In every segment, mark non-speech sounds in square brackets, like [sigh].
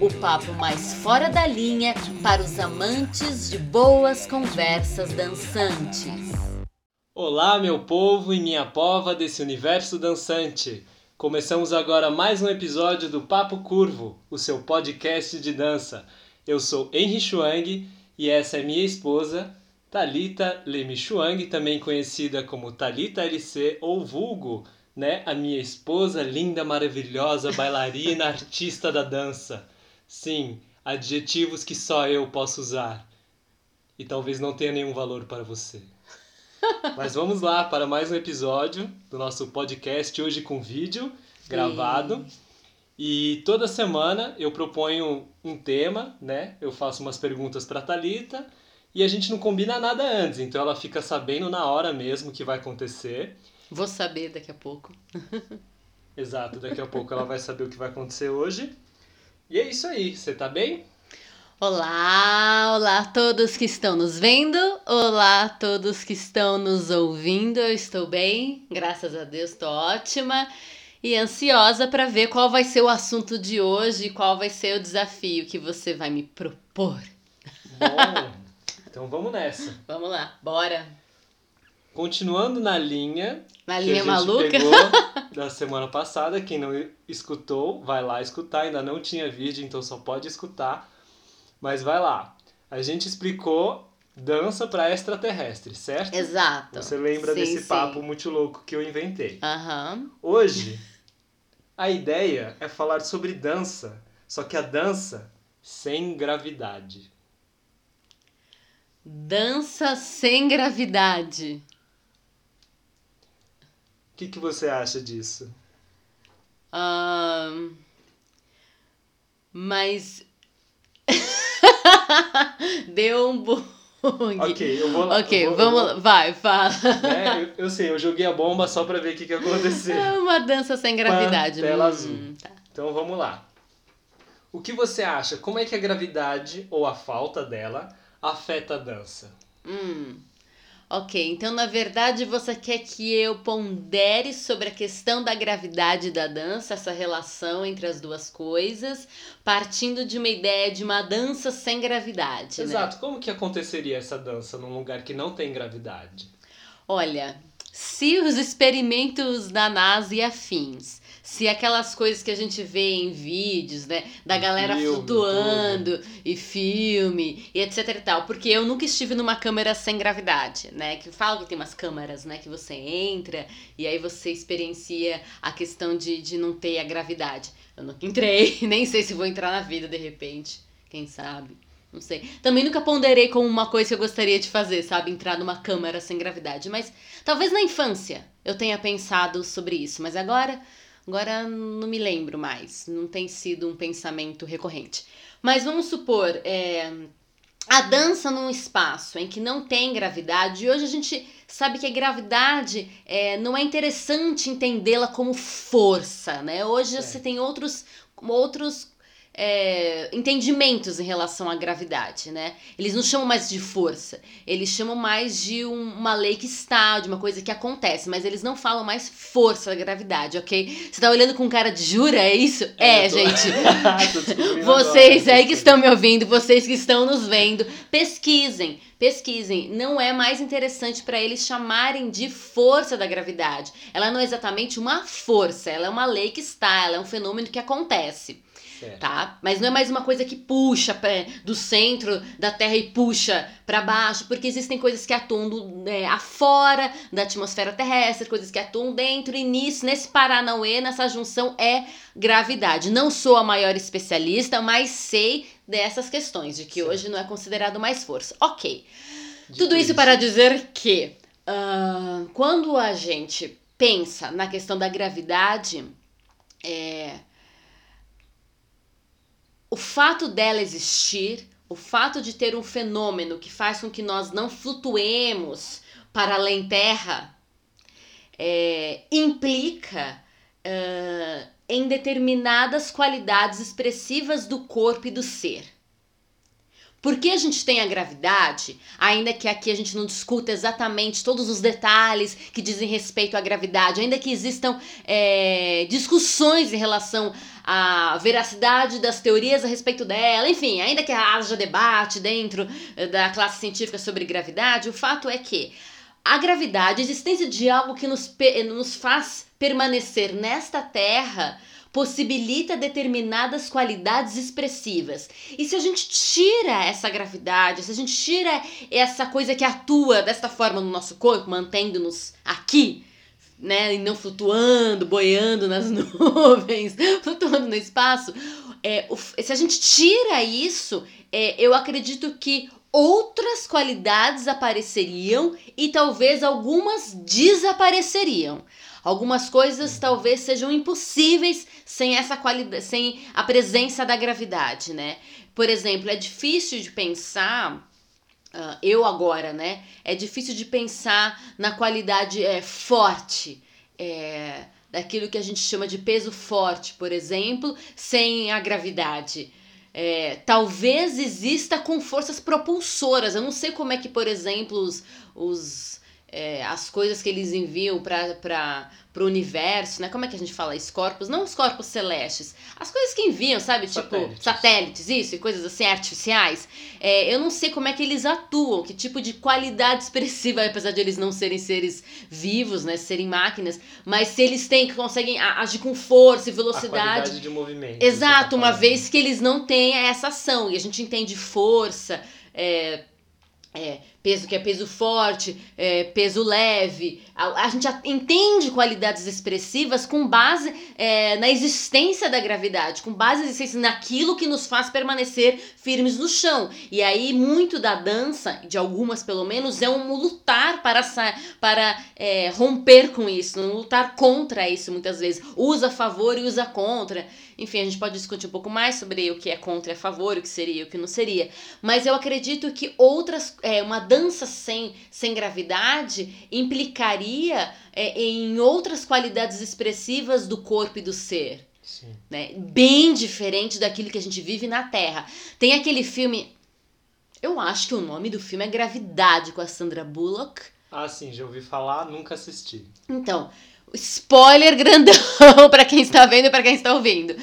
o papo mais fora da linha para os amantes de boas conversas dançantes. Olá, meu povo e minha pova desse universo dançante. Começamos agora mais um episódio do Papo Curvo, o seu podcast de dança. Eu sou Henry Chuang e essa é minha esposa, Talita Lemi Chuang, também conhecida como Talita LC ou vulgo, né? A minha esposa linda, maravilhosa, bailarina, [laughs] artista da dança. Sim, adjetivos que só eu posso usar. E talvez não tenha nenhum valor para você. [laughs] Mas vamos lá para mais um episódio do nosso podcast, hoje com vídeo gravado. E toda semana eu proponho um tema, né? Eu faço umas perguntas para Talita e a gente não combina nada antes, então ela fica sabendo na hora mesmo o que vai acontecer. Vou saber daqui a pouco. [laughs] Exato, daqui a pouco ela vai saber o que vai acontecer hoje. E é isso aí, você tá bem? Olá, olá a todos que estão nos vendo, olá a todos que estão nos ouvindo. Eu estou bem, graças a Deus, estou ótima e ansiosa para ver qual vai ser o assunto de hoje e qual vai ser o desafio que você vai me propor. Bom, então vamos nessa. [laughs] Vamos lá, bora. Continuando na linha Na que linha a gente maluca. pegou [laughs] da semana passada, quem não escutou, vai lá escutar. Ainda não tinha vídeo, então só pode escutar. Mas vai lá. A gente explicou dança para extraterrestre, certo? Exato. Você lembra Sim, desse sim. papo muito louco que eu inventei? Aham. Hoje, a ideia é falar sobre dança, só que a dança sem gravidade. Dança sem gravidade. O que, que você acha disso? Mas. [laughs] Deu um bug. Ok, eu vou lá. Ok, eu vou- vamos lá. Vai, fala. né, eu, eu sei, eu joguei a bomba só pra ver o que, que ia acontecer. É uma dança sem gravidade. tela Hum, azul. tá. Então vamos lá. O que você acha? Como é que a gravidade ou a falta dela afeta a dança? Hum. Ok, então na verdade você quer que eu pondere sobre a questão da gravidade da dança, essa relação entre as duas coisas, partindo de uma ideia de uma dança sem gravidade, né? Exato. Como que aconteceria essa dança num lugar que não tem gravidade? Olha, se os experimentos da NASA e afins, se aquelas coisas que a gente vê em vídeos, né, da galera filme, flutuando e filme e etc e tal, porque eu nunca estive numa câmera sem gravidade, né, que falam que tem umas câmeras, né, que você entra e aí você experiencia a questão de, de não ter a gravidade. Eu nunca entrei, [laughs] nem sei se vou entrar na vida de repente, quem sabe. Não sei. Também nunca ponderei como uma coisa que eu gostaria de fazer, sabe? Entrar numa câmara sem gravidade. Mas talvez na infância eu tenha pensado sobre isso. Mas agora, agora não me lembro mais. Não tem sido um pensamento recorrente. Mas vamos supor, é, a dança num espaço em que não tem gravidade. E hoje a gente sabe que a gravidade é, não é interessante entendê-la como força, né? Hoje Certo. você tem outros, outros é, entendimentos em relação à gravidade, né? Eles não chamam mais de força, eles chamam mais de um- uma lei que está, de uma coisa que acontece, mas eles não falam mais força da gravidade, ok? Você tá olhando com cara de jura, é isso? É, eu tô- gente. [laughs] Vocês agora. aí que estão me ouvindo, vocês que estão nos vendo, pesquisem, pesquisem. Não é mais interessante para eles chamarem de força da gravidade. Ela não é exatamente uma força, ela é uma lei que está, ela é um fenômeno que acontece Certo. tá? Mas não é mais uma coisa que puxa pra- do centro da Terra e puxa pra baixo, porque existem coisas que atuam do, é, afora da atmosfera terrestre, coisas que atuam dentro, e nisso, nesse Paranauê, nessa junção é gravidade. Não sou a maior especialista, mas sei dessas questões, de que Certo. hoje não é considerado mais força. Ok. Dito Tudo isso para dizer que ah, quando a gente pensa na questão da gravidade, é, o fato dela existir, o fato de ter um fenômeno que faz com que nós não flutuemos para além terra é, implica uh, em determinadas qualidades expressivas do corpo e do ser. Porque a gente tem a gravidade, ainda que aqui a gente não discuta exatamente todos os detalhes que dizem respeito à gravidade, ainda que existam é, discussões em relação à veracidade das teorias a respeito dela, enfim, ainda que haja debate dentro eh, da classe científica sobre gravidade, o fato é que a gravidade, a existência de algo que nos, nos faz permanecer nesta Terra, possibilita determinadas qualidades expressivas. E se a gente tira essa gravidade, se a gente tira essa coisa que atua desta forma no nosso corpo, mantendo-nos aqui, né, e não flutuando, boiando nas [laughs] nuvens, flutuando no espaço, é, se a gente tira isso, é, eu acredito que outras qualidades apareceriam e talvez algumas desapareceriam. Algumas coisas uhum. talvez sejam impossíveis sem essa qualidade, sem a presença da gravidade, né? Por exemplo, é difícil de pensar Uh, eu agora, né? É difícil de pensar na qualidade é, forte, é, daquilo que a gente chama de peso forte, por exemplo, sem a gravidade. É, talvez exista com forças propulsoras. Eu não sei como é que, por exemplo, os, os é, as coisas que eles enviam para o universo, né? Como é que a gente fala? Os corpos, não os corpos celestes, as coisas que enviam, sabe? Satélites. Tipo, satélites, isso, e coisas assim, artificiais. É, eu não sei como é que eles atuam, que tipo de qualidade [laughs] expressiva, apesar de eles não serem seres vivos, né? Serem máquinas, mas se eles têm, que conseguem agir com força e velocidade. A qualidade de movimento. Exato, tá uma vez que eles não têm essa ação, e a gente entende força. É, é, peso que é peso forte, é, peso leve. A, a, gente entende qualidades expressivas com base é, na existência da gravidade, com base existência naquilo que nos faz permanecer firmes no chão. E aí, muito da dança, de algumas pelo menos, é um lutar para, para é, romper com isso, um lutar contra isso muitas vezes. Usa a favor e usa contra. Enfim, a gente pode discutir um pouco mais sobre o que é contra e a favor, o que seria e o que não seria. Mas eu acredito que outras. É, uma dança sem, sem gravidade implicaria é, em outras qualidades expressivas do corpo e do ser. Sim. Né? Bem diferente daquilo que a gente vive na Terra. Tem aquele filme. Eu acho que o nome do filme é Gravidade com a Sandra Bullock. Ah, sim, já ouvi falar, nunca assisti. Então, spoiler grandão [laughs] para quem está vendo e para quem está ouvindo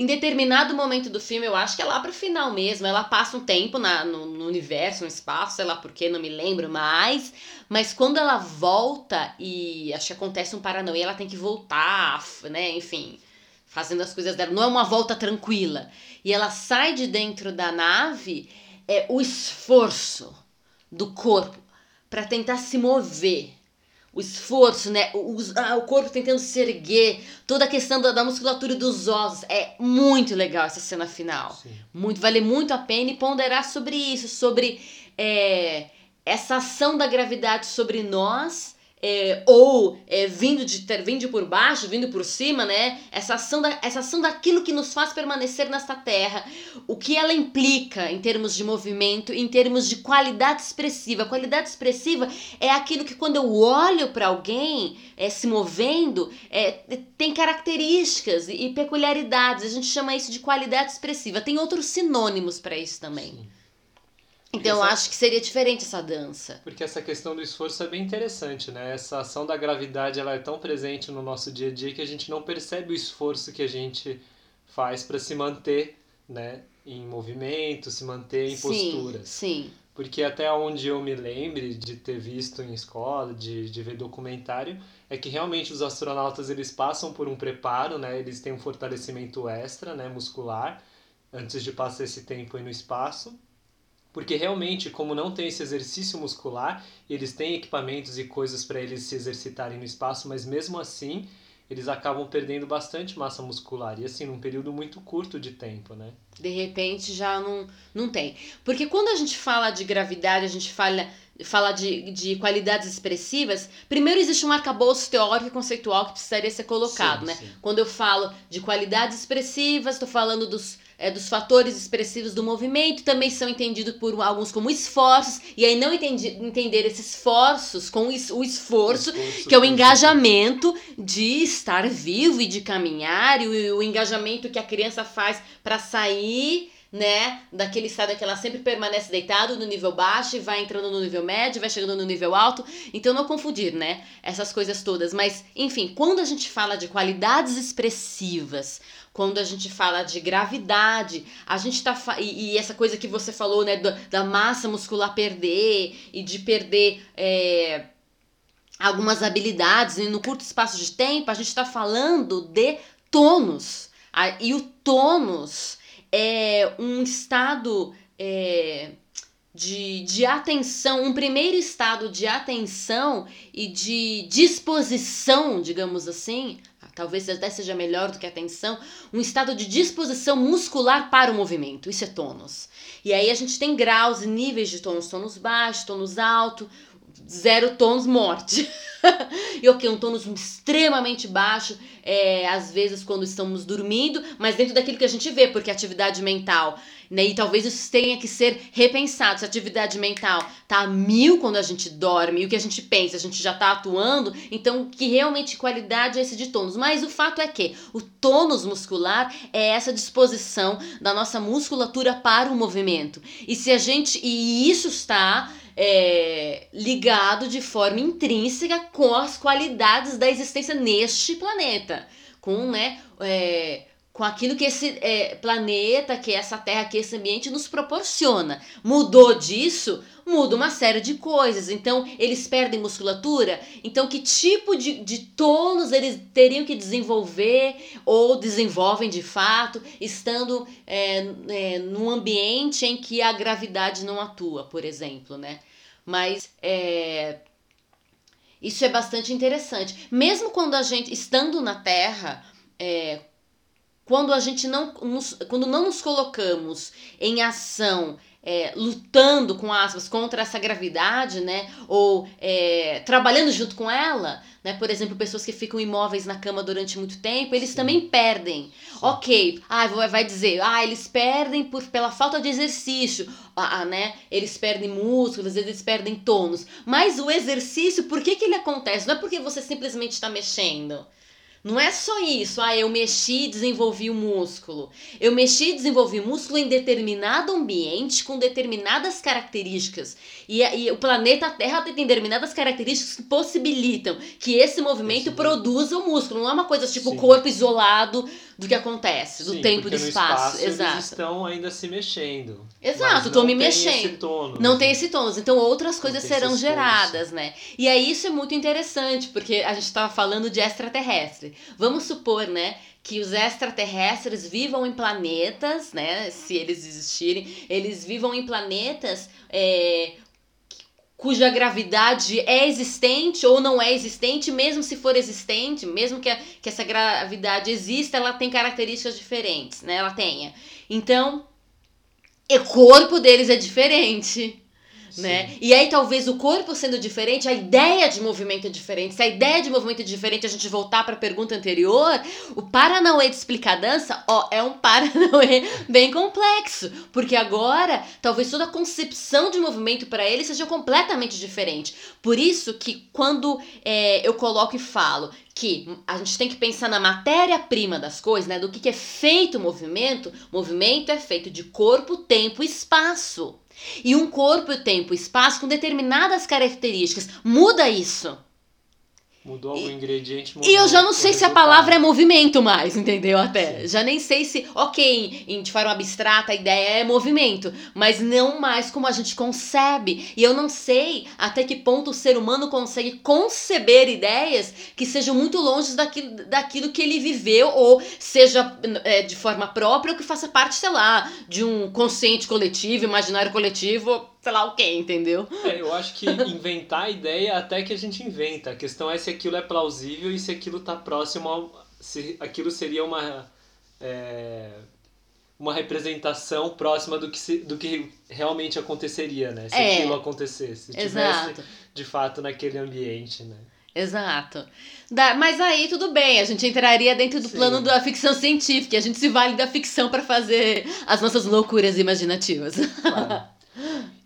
em determinado momento do filme, eu acho que é lá pro final mesmo, ela passa um tempo na, no, no universo, no espaço, sei lá porquê, não me lembro mais. Mas quando ela volta e acho que acontece um paranoia, ela tem que voltar, né? Enfim, fazendo as coisas dela. Não é uma volta tranquila. E ela sai de dentro da nave, é o esforço do corpo para tentar se mover o esforço, né? O, ah, o corpo tentando se erguer, toda a questão da, da musculatura dos ossos. É muito legal essa cena final. Sim. Muito, vale muito a pena e ponderar sobre isso, sobre é, essa ação da gravidade sobre nós é, ou é, vindo, de, vindo por baixo, vindo por cima, né? Essa ação, da, essa ação daquilo que nos faz permanecer nesta terra. O que ela implica em termos de movimento, em termos de qualidade expressiva. Qualidade expressiva é aquilo que quando eu olho para alguém é, se movendo, é, tem características e, e peculiaridades. A gente chama isso de qualidade expressiva. Tem outros sinônimos para isso também. Sim. Então eu acho que seria diferente essa dança. Porque essa questão do esforço é bem interessante, né? Essa ação da gravidade ela é tão presente no nosso dia a dia que a gente não percebe o esforço que a gente faz para se manter, né, em movimento, se manter em sim, posturas. Sim. Porque até onde eu me lembre de ter visto em escola, de, de ver documentário, é que realmente os astronautas eles passam por um preparo, né? Eles têm um fortalecimento extra, né, muscular, antes de passar esse tempo aí no espaço porque realmente, como não tem esse exercício muscular, eles têm equipamentos e coisas para eles se exercitarem no espaço, mas mesmo assim, eles acabam perdendo bastante massa muscular. E assim, num período muito curto de tempo, né? De repente já não, não tem. Porque quando a gente fala de gravidade, a gente fala, fala de, de qualidades expressivas, primeiro existe um arcabouço teórico e conceitual que precisaria ser colocado, sim, né? Sim. Quando eu falo de qualidades expressivas, estou falando dos é, dos fatores expressivos do movimento, também são entendidos por alguns como esforços, e aí não entendi, entender esses esforços com o esforço, esforço que é o engajamento de estar vivo e de caminhar, e o, o engajamento que a criança faz para sair né? Daquele estado que ela sempre permanece deitado no nível baixo e vai entrando no nível médio, vai chegando no nível alto. Então não confundir, né? Essas coisas todas. Mas, enfim, quando a gente fala de qualidades expressivas, quando a gente fala de gravidade, a gente tá. E, e essa coisa que você falou, né? Da, da massa muscular perder e de perder. É, algumas habilidades e no curto espaço de tempo, a gente está falando de tônus. E o tônus é um estado é, de, de atenção, um primeiro estado de atenção e de disposição, digamos assim, talvez até seja melhor do que atenção, um estado de disposição muscular para o movimento. Isso é tônus. E aí a gente tem graus e níveis de tônus, tônus baixo, tônus alto, zero tônus, morte. [laughs] e ok, um tônus extremamente baixo, é, às vezes quando estamos dormindo, mas dentro daquilo que a gente vê, porque atividade mental, né? E talvez isso tenha que ser repensado. Se a atividade mental tá a mil quando a gente dorme, e o que a gente pensa, a gente já tá atuando, então que realmente qualidade é esse de tônus. Mas o fato é que o tônus muscular é essa disposição da nossa musculatura para o movimento. E se a gente. E isso está é, ligado de forma intrínseca com as qualidades da existência neste planeta, com né, é, com aquilo que esse é, planeta, que essa Terra, que esse ambiente nos proporciona. Mudou disso, muda uma série de coisas. Então, eles perdem musculatura. Então, que tipo de, de tônus eles teriam que desenvolver ou desenvolvem de fato, estando é, é, num ambiente em que a gravidade não atua, por exemplo, né? Mas é, isso é bastante interessante. Mesmo quando a gente, estando na Terra, é, quando a gente não nos, quando não nos colocamos em ação é, lutando com aspas contra essa gravidade, né? Ou é, trabalhando junto com ela, né? Por exemplo, pessoas que ficam imóveis na cama durante muito tempo, eles Sim. também perdem. Sim. Ok, ah, vai dizer, ah, eles perdem por, pela falta de exercício, ah, ah, né? Eles perdem músculos, eles perdem tônus. Mas o exercício, por que, que ele acontece? Não é porque você simplesmente está mexendo. Não é só isso, ah, eu mexi e desenvolvi o músculo. Eu mexi e desenvolvi o músculo em determinado ambiente com determinadas características. E, e o planeta Terra tem determinadas características que possibilitam que esse movimento esse produza o músculo. Não é uma coisa tipo Sim. corpo isolado do que acontece, do Sim, tempo e do espaço. espaço. Exato. Eles estão ainda se mexendo. Exato, estou me mexendo. Tônus, não tem esse tônus. Então outras coisas serão geradas, né? E aí isso é muito interessante, porque a gente estava falando de extraterrestre. Vamos supor, né, que os extraterrestres vivam em planetas, né, se eles existirem, eles vivam em planetas é, cuja gravidade é existente ou não é existente, mesmo se for existente, mesmo que, a, que essa gravidade exista, ela tem características diferentes, né? Ela tenha. Então, o corpo deles é diferente né? E aí talvez o corpo sendo diferente, a ideia de movimento é diferente. Se a ideia de movimento é diferente, a gente voltar para a pergunta anterior, o Paranauê de explicar dança, ó, é um Paranauê [laughs] bem complexo, porque agora talvez toda a concepção de movimento para ele seja completamente diferente. Por isso que quando é, eu coloco e falo que a gente tem que pensar na matéria-prima das coisas, né? Do que, que é feito o movimento. Movimento é feito de corpo, tempo e espaço. E um corpo, tempo e espaço com determinadas características. Muda isso. Mudou algum e, ingrediente. Mudou e eu já não sei se a palavra é movimento mais, entendeu? Até. Sim. Já nem sei se. Ok, em, de forma abstrata a ideia é movimento, mas não mais como a gente concebe. E eu não sei até que ponto o ser humano consegue conceber ideias que sejam muito longe daquilo, daquilo que ele viveu, ou seja é, de forma própria, ou que faça parte, sei lá, de um consciente coletivo, imaginário coletivo sei lá o que, entendeu? É, eu acho que inventar a ideia até que a gente inventa. A questão é se aquilo é plausível e se aquilo tá próximo ao. se aquilo seria uma. É, uma representação próxima do que, se, do que realmente aconteceria, né? Se é, aquilo acontecesse. Se tivesse, de fato, naquele ambiente, né? Exato. Da, mas aí tudo bem, a gente entraria dentro do Sim. plano da ficção científica, a gente se vale da ficção para fazer as nossas loucuras imaginativas. Claro.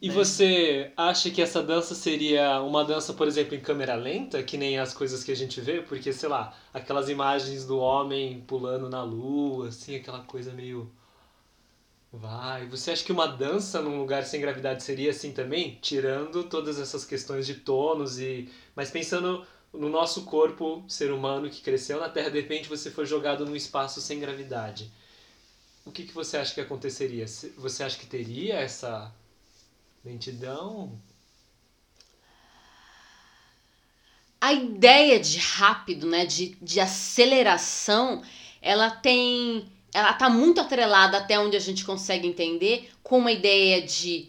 E você acha que essa dança seria uma dança, por exemplo, em câmera lenta, que nem as coisas que a gente vê? Porque, sei lá, aquelas imagens do homem pulando na lua, assim, aquela coisa meio. Vai. Você acha que uma dança num lugar sem gravidade seria assim também? Tirando todas essas questões de tônus e. Mas pensando no nosso corpo, ser humano que cresceu na Terra, de repente você foi jogado num espaço sem gravidade. O que, que você acha que aconteceria? Você acha que teria essa lentidão? A ideia de rápido, né, de, de aceleração, ela tem. Ela tá muito atrelada até onde a gente consegue entender com uma ideia de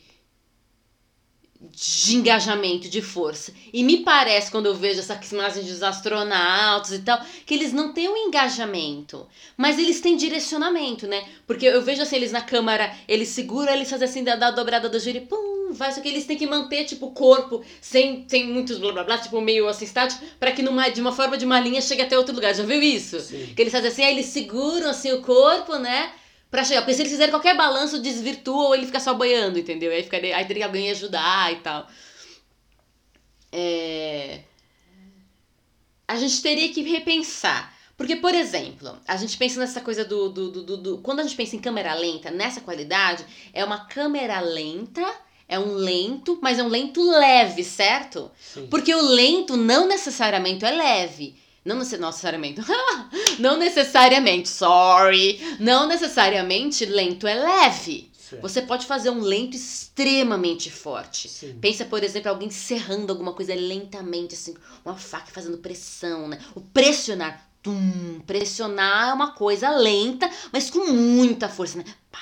de engajamento, de força. E me parece, quando eu vejo essas imagens dos astronautas e tal, que eles não têm um engajamento, mas eles têm direcionamento, né? Porque eu vejo assim, eles na câmara, eles seguram, eles fazem assim, da, da dobrada do giro e pum, vai, só que eles têm que manter, tipo, o corpo sem, sem muitos blá blá blá, tipo, meio assim, estático, pra que numa, de uma forma de uma linha chegue até outro lugar. Já viu isso? Sim. Que eles fazem assim, aí eles seguram assim o corpo, né? pra chegar. Porque se eles fizerem qualquer balanço, desvirtua ou ele fica só boiando, entendeu? Aí, ficaria, aí teria que alguém ajudar e tal. É... A gente teria que repensar. Porque, por exemplo, a gente pensa nessa coisa do, do, do, do, do Quando a gente pensa em câmera lenta, nessa qualidade, é uma câmera lenta é um lento, mas é um lento leve, certo? Sim. Porque o lento não necessariamente é leve. Não necessariamente. [laughs] não necessariamente, sorry. Não necessariamente lento é leve. Certo. Você pode fazer um lento extremamente forte. Sim. Pensa, por exemplo, alguém serrando alguma coisa lentamente, assim, uma faca fazendo pressão, né? O pressionar. Tum, pressionar é uma coisa lenta, mas com muita força, né? Pá,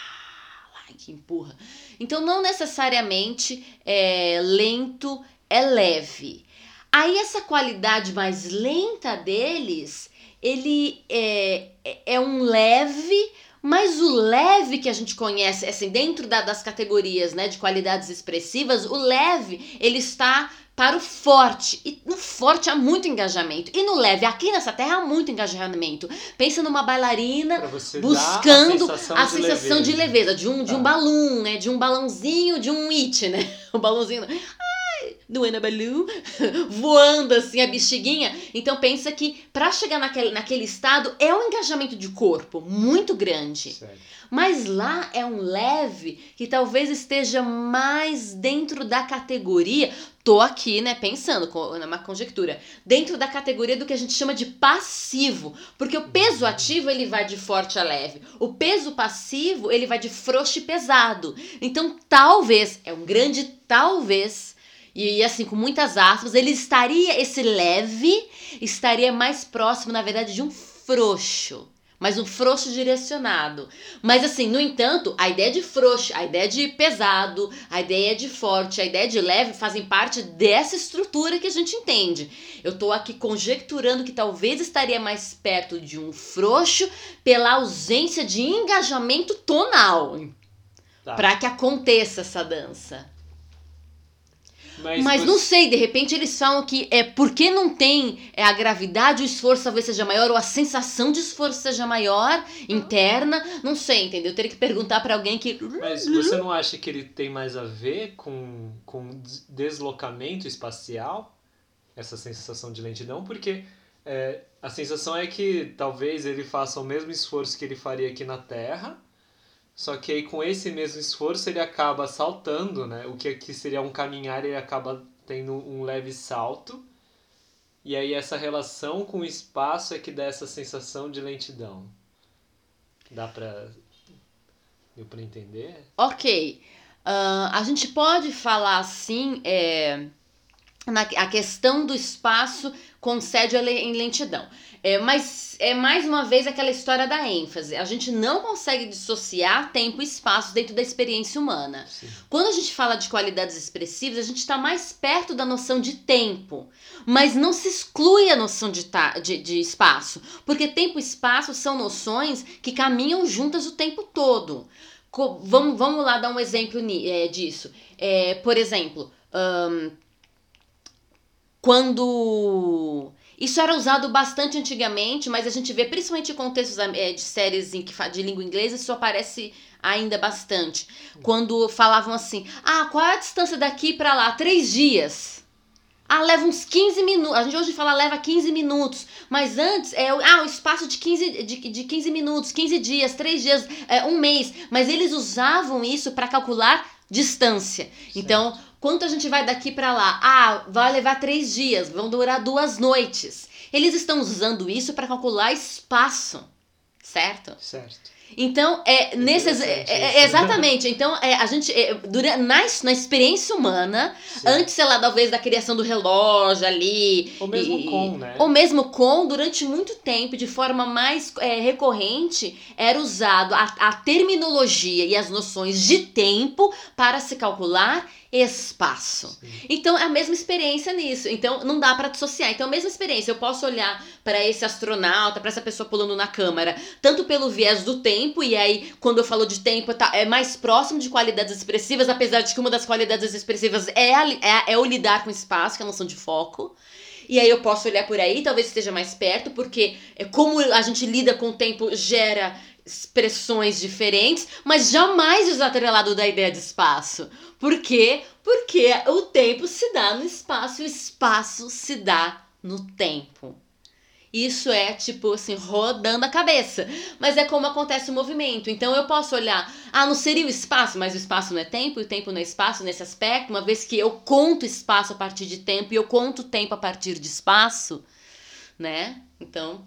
lá, que empurra. Então, não necessariamente é, lento é leve. Aí essa qualidade mais lenta deles, ele é, é um leve, mas o leve que a gente conhece, assim, dentro da, das categorias né, de qualidades expressivas, o leve, ele está para o forte. E no forte há muito engajamento. E no leve, aqui nessa terra há muito engajamento. Pensa numa bailarina buscando a sensação, a de, sensação leveza. de leveza, de um, de um tá. balão, né? De um balãozinho, de um it, né? [laughs] O balãozinho do Enabalu, [laughs] voando assim a bexiguinha. Então pensa que para chegar naquele, naquele estado é um engajamento de corpo muito grande. Certo. Mas lá é um leve que talvez esteja mais dentro da categoria. Tô aqui, né, pensando, numa conjectura, dentro da categoria do que a gente chama de passivo, porque o peso ativo ele vai de forte a leve, o peso passivo ele vai de frouxo e pesado. Então, talvez, é um grande talvez, e assim, com muitas aspas, ele estaria, esse leve, estaria mais próximo, na verdade, de um frouxo. Mas um frouxo direcionado. Mas assim, no entanto, a ideia de frouxo, a ideia de pesado, a ideia de forte, a ideia de leve fazem parte dessa estrutura que a gente entende. Eu tô aqui conjecturando que talvez estaria mais perto de um frouxo pela ausência de engajamento tonal. Tá. Para que aconteça essa dança. Mas, mas, não sei, de repente eles falam que é porque não tem é, a gravidade, o esforço talvez seja maior, ou a sensação de esforço seja maior, interna, não sei, entendeu? Eu teria que perguntar para alguém que. Mas você não acha que ele tem mais a ver com, com deslocamento espacial, essa sensação de lentidão? Porque é, a sensação é que talvez ele faça o mesmo esforço que ele faria aqui na Terra só que aí com esse mesmo esforço ele acaba saltando, né? O que aqui seria um caminhar, ele acaba tendo um leve salto. E aí essa relação com o espaço é que dá essa sensação de lentidão. Dá pra. Deu pra entender? Ok. Uh, a gente pode falar assim. É, na, a questão do espaço concede em lentidão. É, mas é mais uma vez aquela história da ênfase. A gente não consegue dissociar tempo e espaço dentro da experiência humana. Sim. Quando a gente fala de qualidades expressivas, a gente está mais perto da noção de tempo, mas não se exclui a noção de, de, de espaço, porque tempo e espaço são noções que caminham juntas o tempo todo. Co vamos, vamos lá dar um exemplo é, disso. É, por exemplo, quando isso era usado bastante antigamente, mas a gente vê principalmente em contextos é, de séries em que de língua inglesa, isso aparece ainda bastante. Quando falavam assim: ah, qual é a distância daqui para lá? Três dias. Ah, leva uns 15 minutos. A gente hoje fala leva 15 minutos. Mas antes, é ah, o espaço de 15, de, de 15 minutos, 15 dias, 3 dias, é, um mês. Mas eles usavam isso para calcular distância. Certo. Então, quanto a gente vai daqui para lá? Ah, vai levar 3 dias, vão durar duas noites. Eles estão usando isso para calcular espaço. Certo? Certo. Então, é, nesses. É, é, exatamente. Então, é, a gente. É, dura, na, na experiência humana, Sim. antes, sei lá, talvez da criação do relógio ali. Ou mesmo e, com, né? Ou mesmo com, durante muito tempo, de forma mais é, recorrente, era usado a, a terminologia e as noções de tempo para se calcular espaço. Sim. Então é a mesma experiência nisso. Então não dá para dissociar. Então a mesma experiência. Eu posso olhar para esse astronauta, para essa pessoa pulando na câmara, tanto pelo viés do tempo e aí quando eu falo de tempo tá, é mais próximo de qualidades expressivas, apesar de que uma das qualidades expressivas é, a, é, é o lidar com espaço, que é a noção de foco. E aí eu posso olhar por aí, talvez esteja mais perto, porque é como a gente lida com o tempo gera expressões diferentes, mas jamais desatrelado da ideia de espaço. Por quê? Porque o tempo se dá no espaço e o espaço se dá no tempo. Isso é tipo assim, rodando a cabeça. Mas é como acontece o movimento. Então eu posso olhar, ah, não seria o espaço, mas o espaço não é tempo e o tempo não é espaço nesse aspecto, uma vez que eu conto espaço a partir de tempo e eu conto tempo a partir de espaço, né? Então,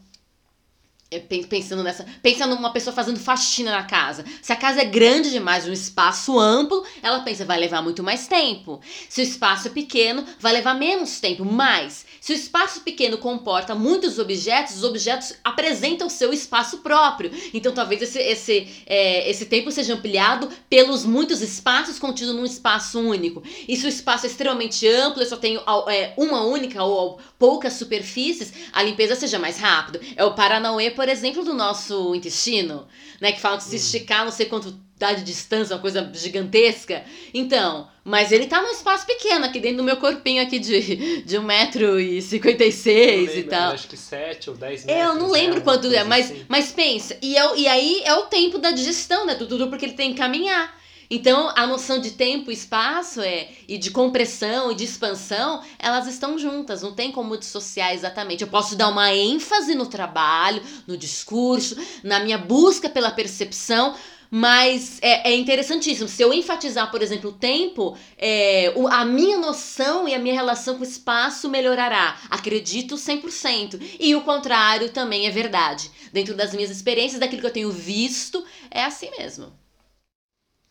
pensando nessa, pensando numa pessoa fazendo faxina na casa. Se a casa é grande demais, um espaço amplo, ela pensa vai levar muito mais tempo. Se o espaço é pequeno, vai levar menos tempo. Mas se o espaço pequeno comporta muitos objetos, os objetos apresentam seu espaço próprio. Então talvez esse esse é, esse tempo seja ampliado pelos muitos espaços contidos num espaço único. E se o espaço é extremamente amplo, eu só tenho é, uma única ou poucas superfícies, a limpeza seja mais rápido. É o Paranauê por exemplo, do nosso intestino, né? Que falam que se hum. esticar não sei quanto dá de distância, uma coisa gigantesca. Então, mas ele tá num espaço pequeno aqui dentro do meu corpinho aqui de, de 1,56m e tal. Acho que 7 ou 10 metros. Eu não lembro né? quanto é, mas, assim. mas pensa. E, é, e aí é o tempo da digestão, né? Tudo porque ele tem que caminhar. Então, a noção de tempo e espaço é, e de compressão e de expansão, elas estão juntas, não tem como dissociar exatamente. Eu posso dar uma ênfase no trabalho, no discurso, na minha busca pela percepção, mas é, é interessantíssimo. Se eu enfatizar, por exemplo, o tempo, é, o, a minha noção e a minha relação com o espaço melhorará. Acredito 100%. E o contrário também é verdade. Dentro das minhas experiências, daquilo que eu tenho visto, é assim mesmo.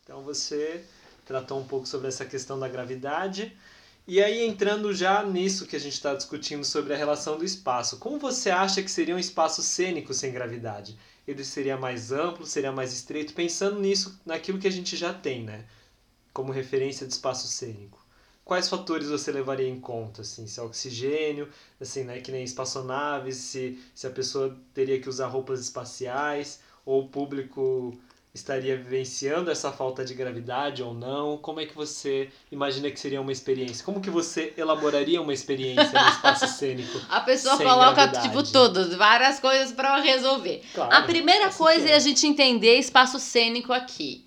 Então você tratou um pouco sobre essa questão da gravidade. E aí, entrando já nisso que a gente está discutindo sobre a relação do espaço, como você acha que seria um espaço cênico sem gravidade? Ele seria mais amplo, seria mais estreito? Pensando nisso, naquilo que a gente já tem, né? Como referência de espaço cênico. Quais fatores você levaria em conta? Assim, se é oxigênio, assim, né? Que nem espaçonaves, se, se a pessoa teria que usar roupas espaciais, ou o público estaria vivenciando essa falta de gravidade ou não? Como é que você imagina que seria uma experiência? Como que você elaboraria uma experiência no espaço [laughs] cênico? A pessoa coloca gravidade? tipo tudo, várias coisas para resolver. Claro, a primeira coisa é. é a gente entender espaço cênico aqui.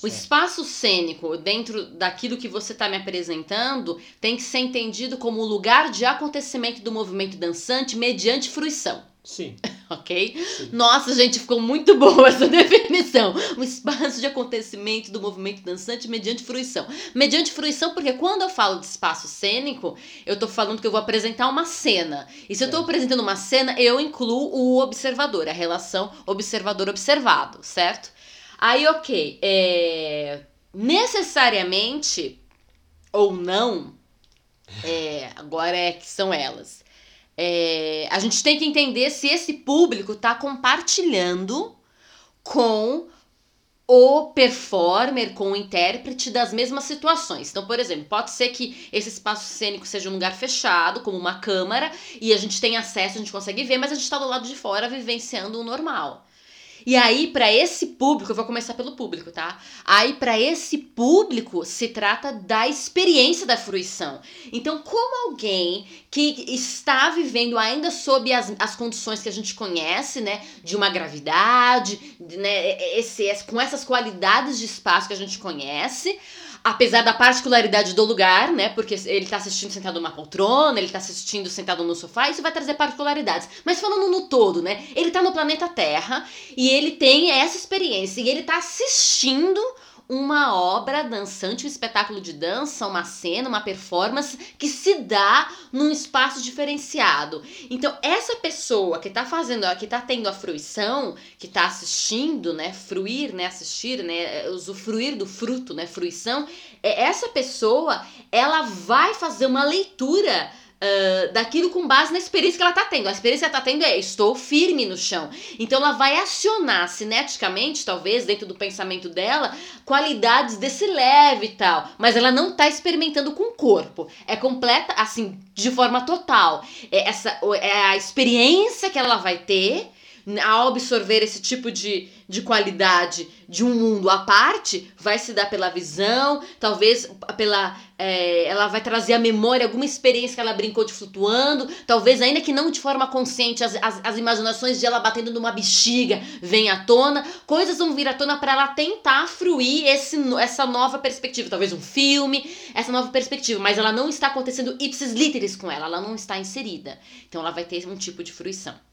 O espaço cênico, dentro daquilo que você está me apresentando, tem que ser entendido como o lugar de acontecimento do movimento dançante mediante fruição. Sim. [laughs] ok? Sim. Nossa, gente, ficou muito boa essa [laughs] definição. Um espaço de acontecimento do movimento dançante mediante fruição. Mediante fruição, porque quando eu falo de espaço cênico, eu estou falando que eu vou apresentar uma cena. E se eu estou apresentando uma cena, eu incluo o observador, a relação observador-observado, certo? Aí, ok. É... Necessariamente, ou não, é... agora é que são elas é, a gente tem que entender se esse público está compartilhando com o performer, com o intérprete das mesmas situações. Então, por exemplo, pode ser que esse espaço cênico seja um lugar fechado, como uma câmara, e a gente tem acesso, a gente consegue ver, mas a gente está do lado de fora vivenciando o normal. E aí, para esse público, eu vou começar pelo público, tá? Aí, para esse público, se trata da experiência da fruição. Então, como alguém que está vivendo ainda sob as, as condições que a gente conhece, né? De uma gravidade, né? Esse, com essas qualidades de espaço que a gente conhece, apesar da particularidade do lugar, né? Porque ele tá assistindo sentado numa poltrona, ele tá assistindo sentado no sofá, isso vai trazer particularidades. Mas falando no todo, né? Ele tá no planeta Terra e ele tem essa experiência e ele tá assistindo uma obra dançante, um espetáculo de dança, uma cena, uma performance que se dá num espaço diferenciado. Então, essa pessoa que está fazendo, que está tendo a fruição, que está assistindo, né, fruir, né, assistir, né, usufruir do fruto, né, fruição, é essa pessoa, ela vai fazer uma leitura uh, daquilo com base na experiência que ela está tendo. A experiência que ela está tendo é estou firme no chão. Então ela vai acionar cineticamente, talvez, dentro do pensamento dela, qualidades desse leve e tal. Mas ela não está experimentando com o corpo. É completa, assim, de forma total. É, essa, é a experiência que ela vai ter ao absorver esse tipo de, de qualidade de um mundo à parte, vai se dar pela visão, talvez pela. É, ela vai trazer à memória alguma experiência que ela brincou de flutuando, talvez, ainda que não de forma consciente, as, as, as imaginações de ela batendo numa bexiga vêm à tona, coisas vão vir à tona para ela tentar fruir esse, essa nova perspectiva. Talvez um filme, essa nova perspectiva, mas ela não está acontecendo ipsis literis com ela, ela não está inserida. Então ela vai ter um tipo de fruição.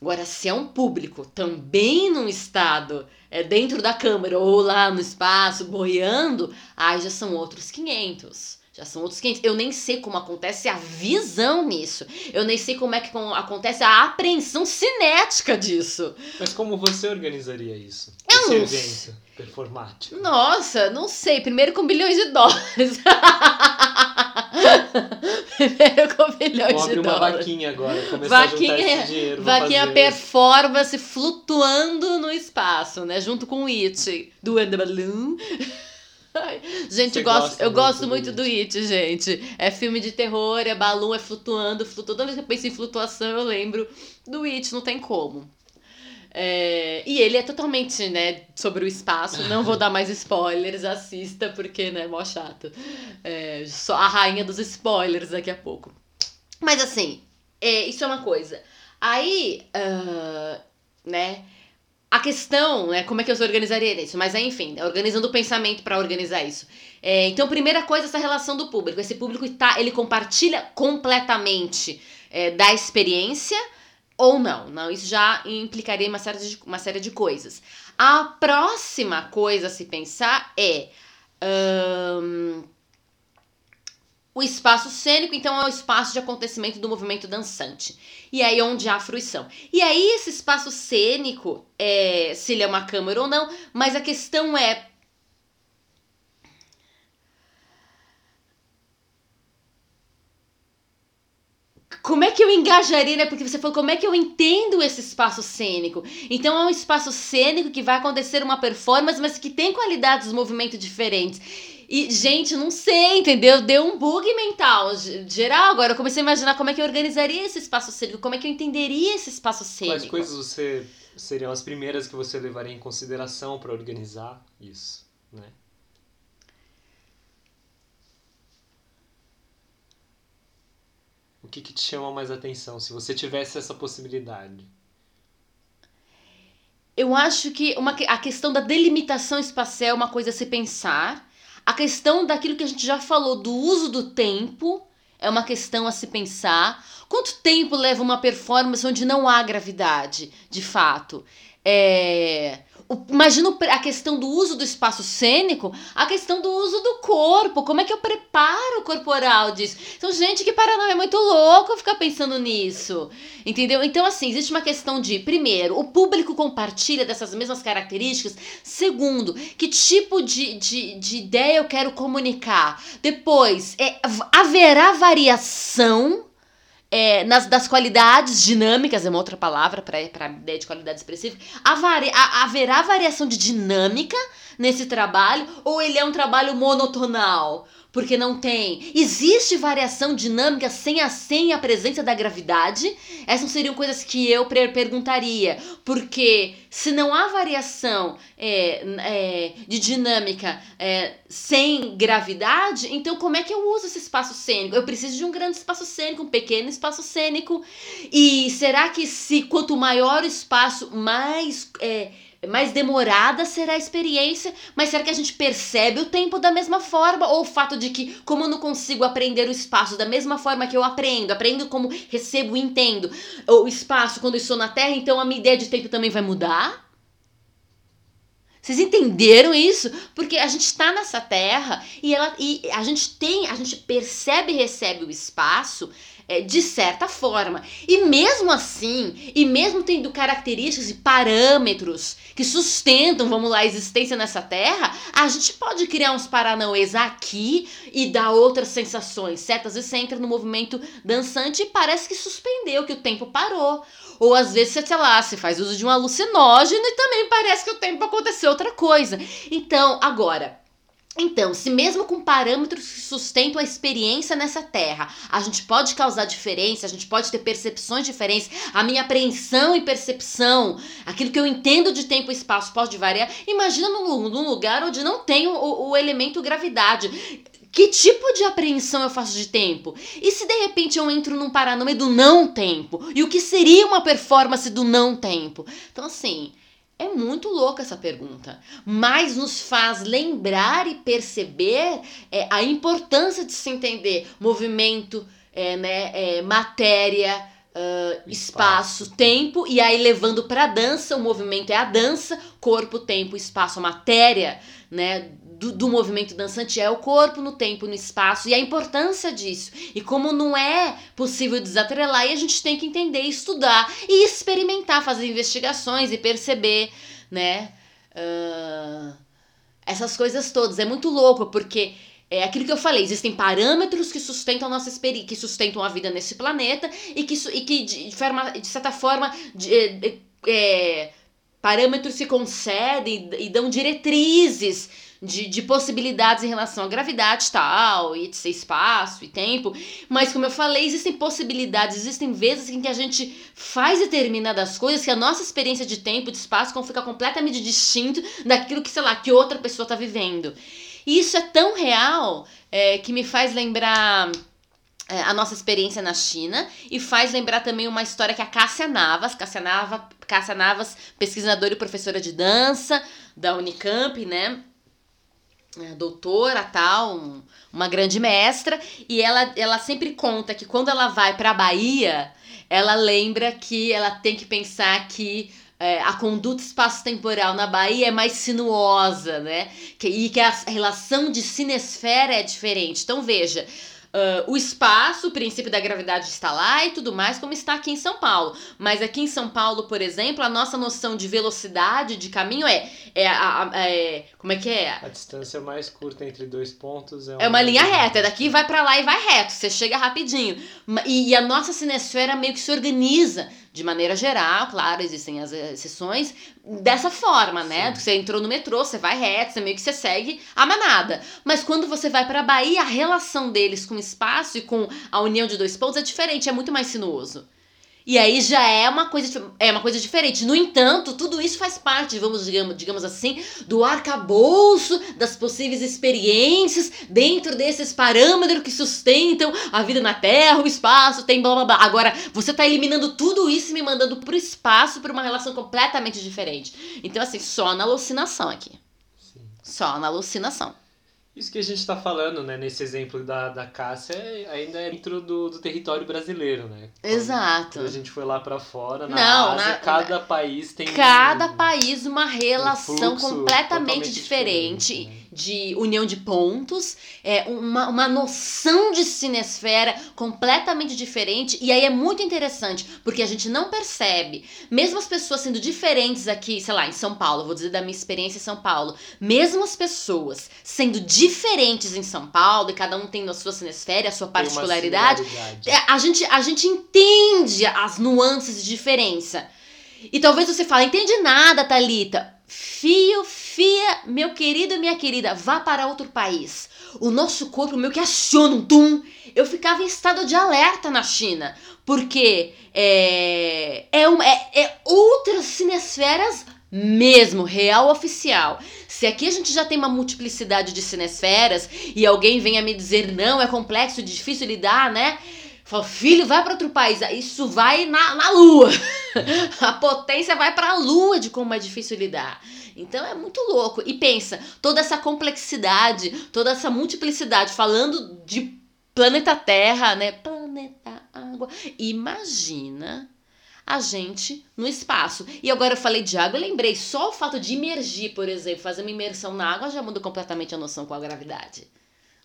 Agora, se é um público também num estado é, dentro da câmera ou lá no espaço, boiando, aí já são outros 500. Já são outros 500. Eu nem sei como acontece a visão nisso. Eu nem sei como é que acontece a apreensão cinética disso. Mas como você organizaria isso? Eu Esse evento performático? Nossa, não sei. Primeiro com bilhões de dólares. [laughs] Primeiro com bilhões Vou de dólares. uma vaquinha agora, começar vaquinha, a juntar esse dinheiro. Vaquinha performance flutuando no espaço, né? Junto com o It, do And Balloon. gente, eu gosto, eu gosto muito do It, gente. É filme de terror, é balão, é flutuando, flutuando. Toda vez que eu penso em flutuação, eu lembro do It, não tem como. É, e ele é totalmente, né, sobre o espaço. Não vou dar mais spoilers, assista, porque, né, mó chato. É, só a rainha dos spoilers daqui a pouco. Mas assim, é, isso é uma coisa. Aí, uh, né, a questão, né, como é que eu organizaria isso? Mas enfim, organizando o pensamento para organizar isso. É, então, primeira coisa, essa relação do público. Esse público tá, ele compartilha completamente é, da experiência ou não. Não, isso já implicaria uma série de, uma série de coisas. A próxima coisa a se pensar é um, o espaço cênico, então, é o espaço de acontecimento do movimento dançante. E aí onde há fruição. E aí esse espaço cênico, é, se ele é uma câmera ou não, mas a questão é como é que eu engajaria, né? Porque você falou, como é que eu entendo esse espaço cênico? Então é um espaço cênico que vai acontecer uma performance, mas que tem qualidades de movimento diferentes. E, gente, não sei, entendeu? Deu um bug mental geral. Agora eu comecei a imaginar como é que eu organizaria esse espaço cênico, como é que eu entenderia esse espaço cênico. Quais coisas você seriam as primeiras que você levaria em consideração para organizar isso, né? O que, que te chama mais atenção se você tivesse essa possibilidade? Eu acho que uma, a questão da delimitação espacial é uma coisa a se pensar. A questão daquilo que a gente já falou, do uso do tempo, é uma questão a se pensar. Quanto tempo leva uma performance onde não há gravidade, de fato? É, Imagina a questão do uso do espaço cênico, a questão do uso do corpo, como é que eu preparo o corporal disso. Então, gente, que paranoia, é muito louco ficar pensando nisso, entendeu? Então, assim, existe uma questão de, primeiro, o público compartilha dessas mesmas características, segundo, que tipo de, de, de ideia eu quero comunicar, depois, é, haverá variação é, nas, das qualidades dinâmicas, é uma outra palavra para a ideia de qualidade expressiva, haverá, haverá variação de dinâmica nesse trabalho ou ele é um trabalho monotonal? Porque não tem. Existe variação dinâmica sem a, sem a presença da gravidade? Essas seriam coisas que eu perguntaria. Porque se não há variação é, é, de dinâmica é, sem gravidade, então como é que eu uso esse espaço cênico? Eu preciso de um grande espaço cênico, um pequeno espaço cênico. E será que se quanto maior o espaço, mais é, mais demorada será a experiência, mas será que a gente percebe o tempo da mesma forma? Ou o fato de que, como eu não consigo aprender o espaço da mesma forma que eu aprendo, aprendo como recebo e entendo o espaço quando estou na Terra, então a minha ideia de tempo também vai mudar? Vocês entenderam isso? Porque a gente está nessa terra e, ela, e a gente tem, a gente percebe e recebe o espaço é, de certa forma. E mesmo assim, e mesmo tendo características e parâmetros que sustentam, vamos lá, a existência nessa Terra, a gente pode criar uns paranauês aqui e dar outras sensações, certo? Às vezes você entra no movimento dançante e parece que suspendeu, que o tempo parou. Ou às vezes você, sei lá, você faz uso de um alucinógeno e também parece que o tempo aconteceu outra coisa. Então, agora, então, se mesmo com parâmetros que sustentam a experiência nessa terra, a gente pode causar diferença, a gente pode ter percepções diferentes, a minha apreensão e percepção, aquilo que eu entendo de tempo e espaço pode variar. Imagina num, num lugar onde não tem o, o elemento gravidade. Que tipo de apreensão eu faço de tempo? E se de repente eu entro num paranômetro do não tempo? E o que seria uma performance do não tempo? Então, assim, é muito louca essa pergunta, mas nos faz lembrar e perceber é, a importância de se entender movimento, é, né, é, matéria, uh, espaço, espaço, tempo, e aí levando para a dança, o movimento é a dança, corpo, tempo, espaço, matéria, né, do, do, movimento dançante é o corpo no tempo, no espaço e a importância disso. E como não é possível desatrelar, e a gente tem que entender, estudar e experimentar, fazer investigações e perceber, né? Uh, essas coisas todas. É muito louco, porque é aquilo que eu falei, existem parâmetros que sustentam a nossa que sustentam a vida nesse planeta e que, e que de, forma, de certa forma, de, de, é, parâmetros se concedem e dão diretrizes de, de possibilidades em relação à gravidade tal, e de ser espaço e tempo. Mas, como eu falei, existem possibilidades, existem vezes em que a gente faz determinadas coisas que a nossa experiência de tempo, de espaço, fica completamente distinto daquilo que, sei lá, que outra pessoa está vivendo. E isso é tão real é, que me faz lembrar é, a nossa experiência na China e faz lembrar também uma história que a Cássia Navas, Cássia, Nava, Cássia Navas, pesquisadora e professora de dança da Unicamp, né? É, doutora tal, um, uma grande mestra, e ela, ela sempre conta que quando ela vai para a Bahia, ela lembra que ela tem que pensar que é, a conduta espaço-temporal na Bahia é mais sinuosa, né? Que, e que a relação de sinesfera é diferente. Então veja, Uh, o espaço, o princípio da gravidade está lá e tudo mais, como está aqui em São Paulo. Mas aqui em São Paulo, por exemplo, a nossa noção de velocidade de caminho é. é, a, a, é como é que é? A distância mais curta entre dois pontos é uma, é uma linha reta. Daqui vai para lá e vai reto. Você chega rapidinho. E, e a nossa cinesfera meio que se organiza de maneira geral, claro, existem as exceções, dessa forma, né? Sim. Você entrou no metrô, você vai reto, você meio que você segue a manada. Mas quando você vai para a Bahia, a relação deles com o espaço e com a união de dois pontos é diferente, é muito mais sinuoso. E aí já é uma coisa, é uma coisa diferente. No entanto, tudo isso faz parte, vamos digamos, digamos assim, do arcabouço das possíveis experiências dentro desses parâmetros que sustentam a vida na Terra, o espaço, tem blá blá blá. Agora, você tá eliminando tudo isso e me mandando pro espaço para uma relação completamente diferente. Então, assim, só na alucinação aqui. Sim. Só na alucinação. Isso que a gente está falando, né, nesse exemplo da, da Cássia, é, ainda é dentro do, do território brasileiro, né? Exato. Quando a gente foi lá para fora, na Não, Ásia, na, cada país tem... Cada um, país uma relação um completamente diferente. diferente né? De união de pontos, é uma, uma noção de cinesfera completamente diferente. E aí é muito interessante, porque a gente não percebe, mesmo as pessoas sendo diferentes aqui, sei lá, em São Paulo, vou dizer da minha experiência em São Paulo, mesmo as pessoas sendo diferentes em São Paulo, e cada um tendo a sua cinesfera, a sua particularidade, é, a gente, a gente entende as nuances de diferença. E talvez você fale, entendi nada, Talita. Fio, fia, meu querido e minha querida, vá para outro país. O nosso corpo meio que aciona um tum. Eu ficava em estado de alerta na China, porque é, é, uma, é, é outras cinesferas mesmo, real oficial. Se aqui a gente já tem uma multiplicidade de cinesferas e alguém venha me dizer não, é complexo, difícil lidar, né? Fala, filho, vai para outro país. Isso vai na, na lua. [laughs] a potência vai para a lua de como é difícil lidar. Então é muito louco. E pensa, toda essa complexidade, toda essa multiplicidade, falando de planeta Terra, né? Planeta Água. Imagina a gente no espaço. E agora eu falei de água, eu lembrei, só o fato de imergir, por exemplo, fazer uma imersão na água já muda completamente a noção com a gravidade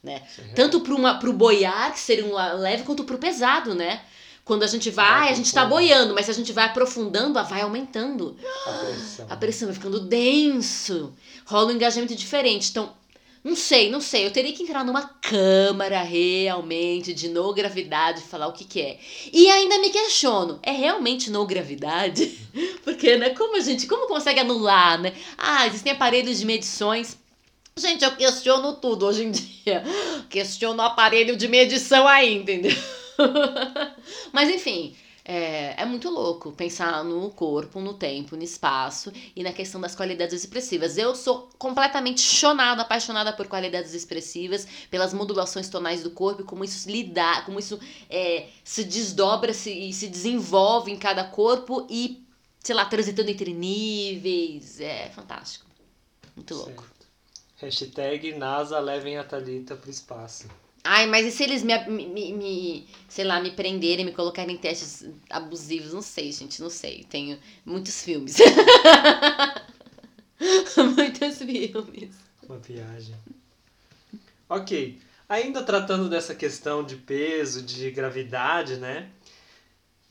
né? Tanto para o boiar, que seria um leve, quanto para o pesado, né? Quando a gente vai, a gente está boiando, mas se a gente vai aprofundando, vai aumentando. A pressão. A pressão vai ficando denso. Rola um engajamento diferente. Então, não sei, não sei. Eu teria que entrar numa câmara realmente de no gravidade e falar o que, que é. E ainda me questiono, é realmente no gravidade? [laughs] Porque, né, como a gente, como consegue anular, né? Ah, existem aparelhos de medições Gente, eu questiono tudo hoje em dia. Questiono o aparelho de medição aí, entendeu? [laughs] Mas enfim, é, é, muito louco pensar no corpo, no tempo, no espaço e na questão das qualidades expressivas. Eu sou completamente chonada, apaixonada por qualidades expressivas, pelas modulações tonais do corpo, como isso lidar, como isso é, se desdobra se, e se desenvolve em cada corpo e, sei lá, transitando entre níveis. É fantástico. Muito louco. Hashtag NASA levem a Thalita pro espaço. Ai, mas e se eles me, me, me, sei lá, me prenderem, me colocarem em testes abusivos? Não sei, gente, não sei. Tenho muitos filmes. [laughs] muitos filmes. Uma viagem. Ok. Ainda tratando dessa questão de peso, de gravidade, né?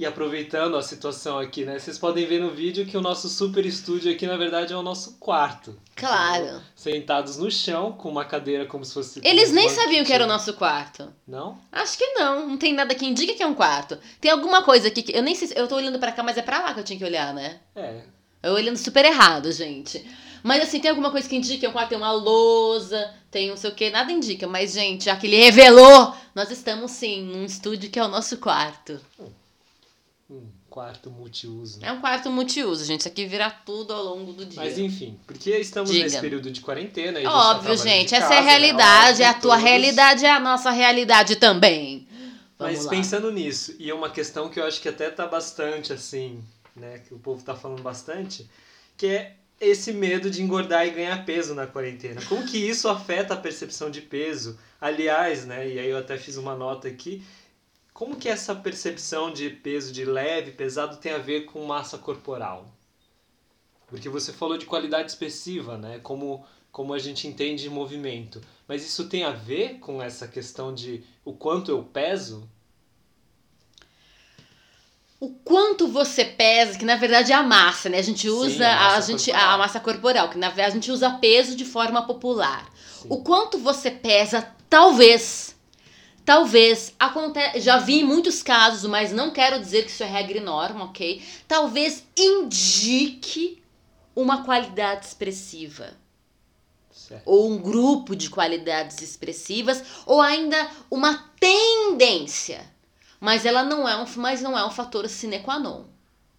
E aproveitando a situação aqui, né? Vocês podem ver no vídeo que o nosso super estúdio aqui, na verdade, é o nosso quarto. Claro. Sentados no chão, com uma cadeira como se fosse. Eles nem sabiam que era o nosso quarto. Não? Acho que não. Não tem nada que indique que é um quarto. Tem alguma coisa aqui que. Eu nem sei se. Eu tô olhando para cá, mas é pra lá que eu tinha que olhar, né? É. Eu olhando super errado, gente. Mas assim, tem alguma coisa que indica que é um quarto, tem uma lousa, tem não sei o que, nada indica. Mas, gente, já que ele revelou, nós estamos sim num estúdio que é o nosso quarto. Hum. Um quarto multiuso. É um quarto multiuso, gente. Isso aqui vira tudo ao longo do dia. Mas enfim, porque estamos Diga. nesse período de quarentena. E Óbvio, gente. Essa casa, é a né? realidade. Né? a tua todos. realidade é a nossa realidade também. Vamos Mas lá. pensando nisso, e é uma questão que eu acho que até tá bastante assim, né? Que o povo tá falando bastante, que é esse medo de engordar e ganhar peso na quarentena. Como que isso afeta a percepção de peso? Aliás, né? E aí eu até fiz uma nota aqui como que essa percepção de peso de leve, pesado tem a ver com massa corporal? Porque você falou de qualidade expressiva, né? Como como a gente entende movimento. Mas isso tem a ver com essa questão de o quanto eu peso? O quanto você pesa, que na verdade é a massa, né? A gente usa Sim, a, massa a, gente, a massa corporal, que na verdade a gente usa peso de forma popular. Sim. O quanto você pesa, talvez Talvez aconte... já vi em muitos casos, mas não quero dizer que isso é regra e norma, ok? Talvez indique uma qualidade expressiva. Certo. Ou um grupo de qualidades expressivas, ou ainda uma tendência. Mas ela não é um, mas não é um fator sine qua non.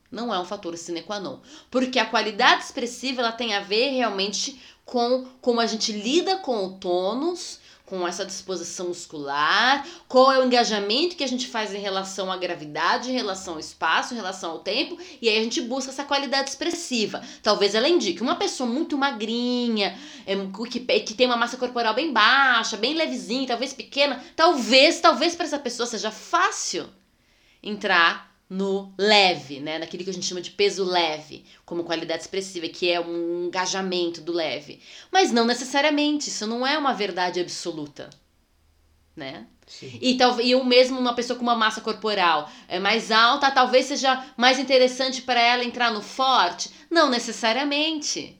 Não é um fator sine qua non. Porque a qualidade expressiva ela tem a ver realmente com como a gente lida com o tônus, com essa disposição muscular, qual é o engajamento que a gente faz em relação à gravidade, em relação ao espaço, em relação ao tempo, e aí a gente busca essa qualidade expressiva. Talvez ela indique uma pessoa muito magrinha, é, que, que tem uma massa corporal bem baixa, bem levezinha, talvez pequena, talvez, talvez para essa pessoa seja fácil entrar no leve, né? Naquele que a gente chama de peso leve, como qualidade expressiva, que é um engajamento do leve. Mas não necessariamente, isso não é uma verdade absoluta, né? Sim. E, talvez e o mesmo uma pessoa com uma massa corporal é mais alta, talvez seja mais interessante para ela entrar no forte? Não necessariamente.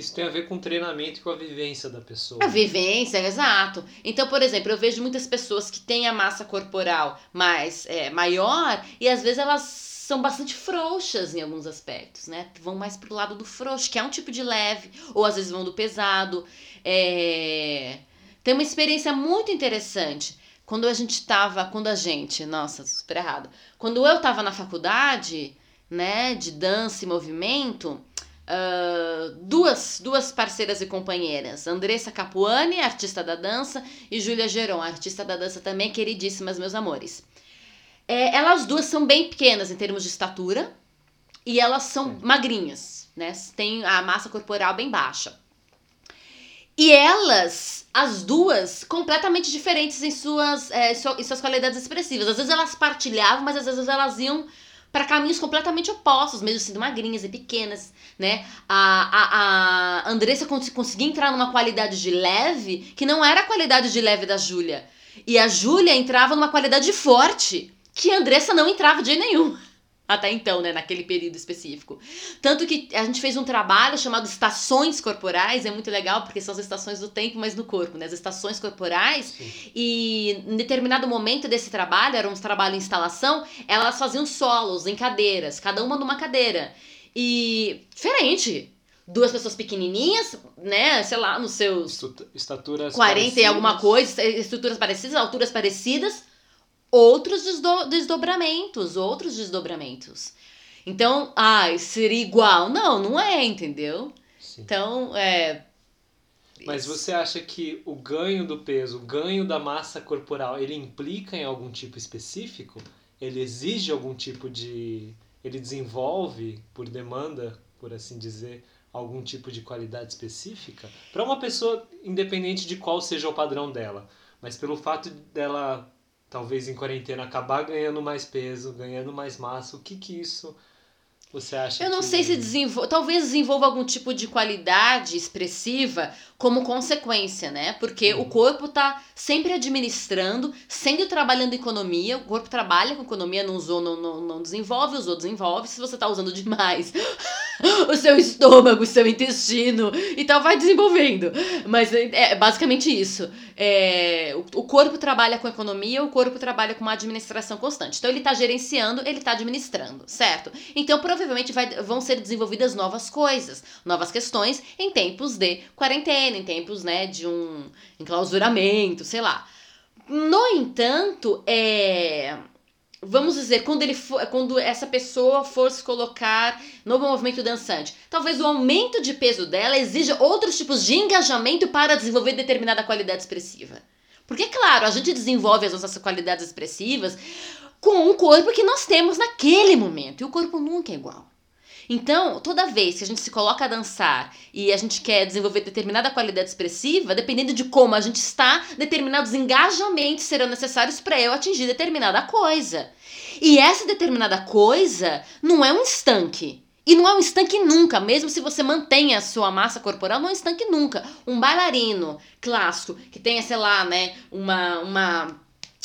Isso tem a ver com o treinamento e com a vivência da pessoa. A vivência, exato. Então, por exemplo, eu vejo muitas pessoas que têm a massa corporal mais é, maior e às vezes elas são bastante frouxas em alguns aspectos, né? Vão mais pro lado do frouxo, que é um tipo de leve, ou às vezes vão do pesado. É... Tem uma experiência muito interessante. Quando a gente tava, quando a gente, nossa, super errado. Quando eu tava na faculdade, né, de dança e movimento, uh, duas, duas parceiras e companheiras, Andressa Capuani, artista da dança, e Júlia Geron, artista da dança também, queridíssimas, meus amores. É, elas duas são bem pequenas em termos de estatura, e elas são magrinhas, né, têm a massa corporal bem baixa. E elas, as duas, completamente diferentes em suas, é, em suas qualidades expressivas. Às vezes elas partilhavam, mas às vezes elas iam para caminhos completamente opostos, mesmo sendo magrinhas e pequenas, né? A, a, a Andressa cons conseguia entrar numa qualidade de leve que não era a qualidade de leve da Júlia. E a Júlia entrava numa qualidade forte que a Andressa não entrava de jeito nenhum. Até então, né, naquele período específico. Tanto que a gente fez um trabalho chamado Estações Corporais, é muito legal porque são as estações do tempo, mas no corpo, né? As estações corporais. Sim. E em determinado momento desse trabalho, era um trabalho em instalação, elas faziam solos em cadeiras, cada uma numa cadeira. E diferente, duas pessoas pequenininhas, né, sei lá, nos seus estaturas 40 parecidas. e alguma coisa, estruturas parecidas, alturas parecidas, outros desdo desdobramentos, outros desdobramentos. Então, ai, seria igual. Não, não é, entendeu? Sim. Então, é. Mas você acha que o ganho do peso, o ganho da massa corporal, ele implica em algum tipo específico? Ele exige algum tipo de. Ele desenvolve, por demanda, por assim dizer, algum tipo de qualidade específica? Para uma pessoa, independente de qual seja o padrão dela, mas pelo fato dela talvez em quarentena acabar ganhando mais peso, ganhando mais massa, o que que isso você acha? Eu não que... sei se desenvolve, talvez desenvolva algum tipo de qualidade expressiva como consequência, né? Porque uhum. o corpo tá sempre administrando, sempre trabalhando economia, o corpo trabalha com economia, não usou, não, não, não desenvolve, usou, desenvolve. Se você tá usando demais [laughs] [gasps] o seu estômago, o seu intestino e tal, vai desenvolvendo. Mas é, é basicamente isso. É, o, corpo trabalha com economia, o corpo trabalha com uma administração constante. Então ele tá gerenciando, ele tá administrando, certo? Então provavelmente vai, vão ser desenvolvidas novas coisas, novas questões em tempos de quarentena em tempos, né, de um enclausuramento, sei lá. No entanto, é vamos dizer, quando ele for, quando essa pessoa for se colocar no movimento dançante, talvez o aumento de peso dela exija outros tipos de engajamento para desenvolver determinada qualidade expressiva. Porque, claro, a gente desenvolve as nossas qualidades expressivas com um corpo que nós temos naquele momento. E o corpo nunca é igual. Então, toda vez que a gente se coloca a dançar e a gente quer desenvolver determinada qualidade expressiva, dependendo de como a gente está, determinados engajamentos serão necessários para eu atingir determinada coisa. E essa determinada coisa não é um estanque. E não é um estanque nunca, mesmo se você mantenha a sua massa corporal, não é um estanque nunca. Um bailarino clássico que tenha, sei lá, né, uma, uma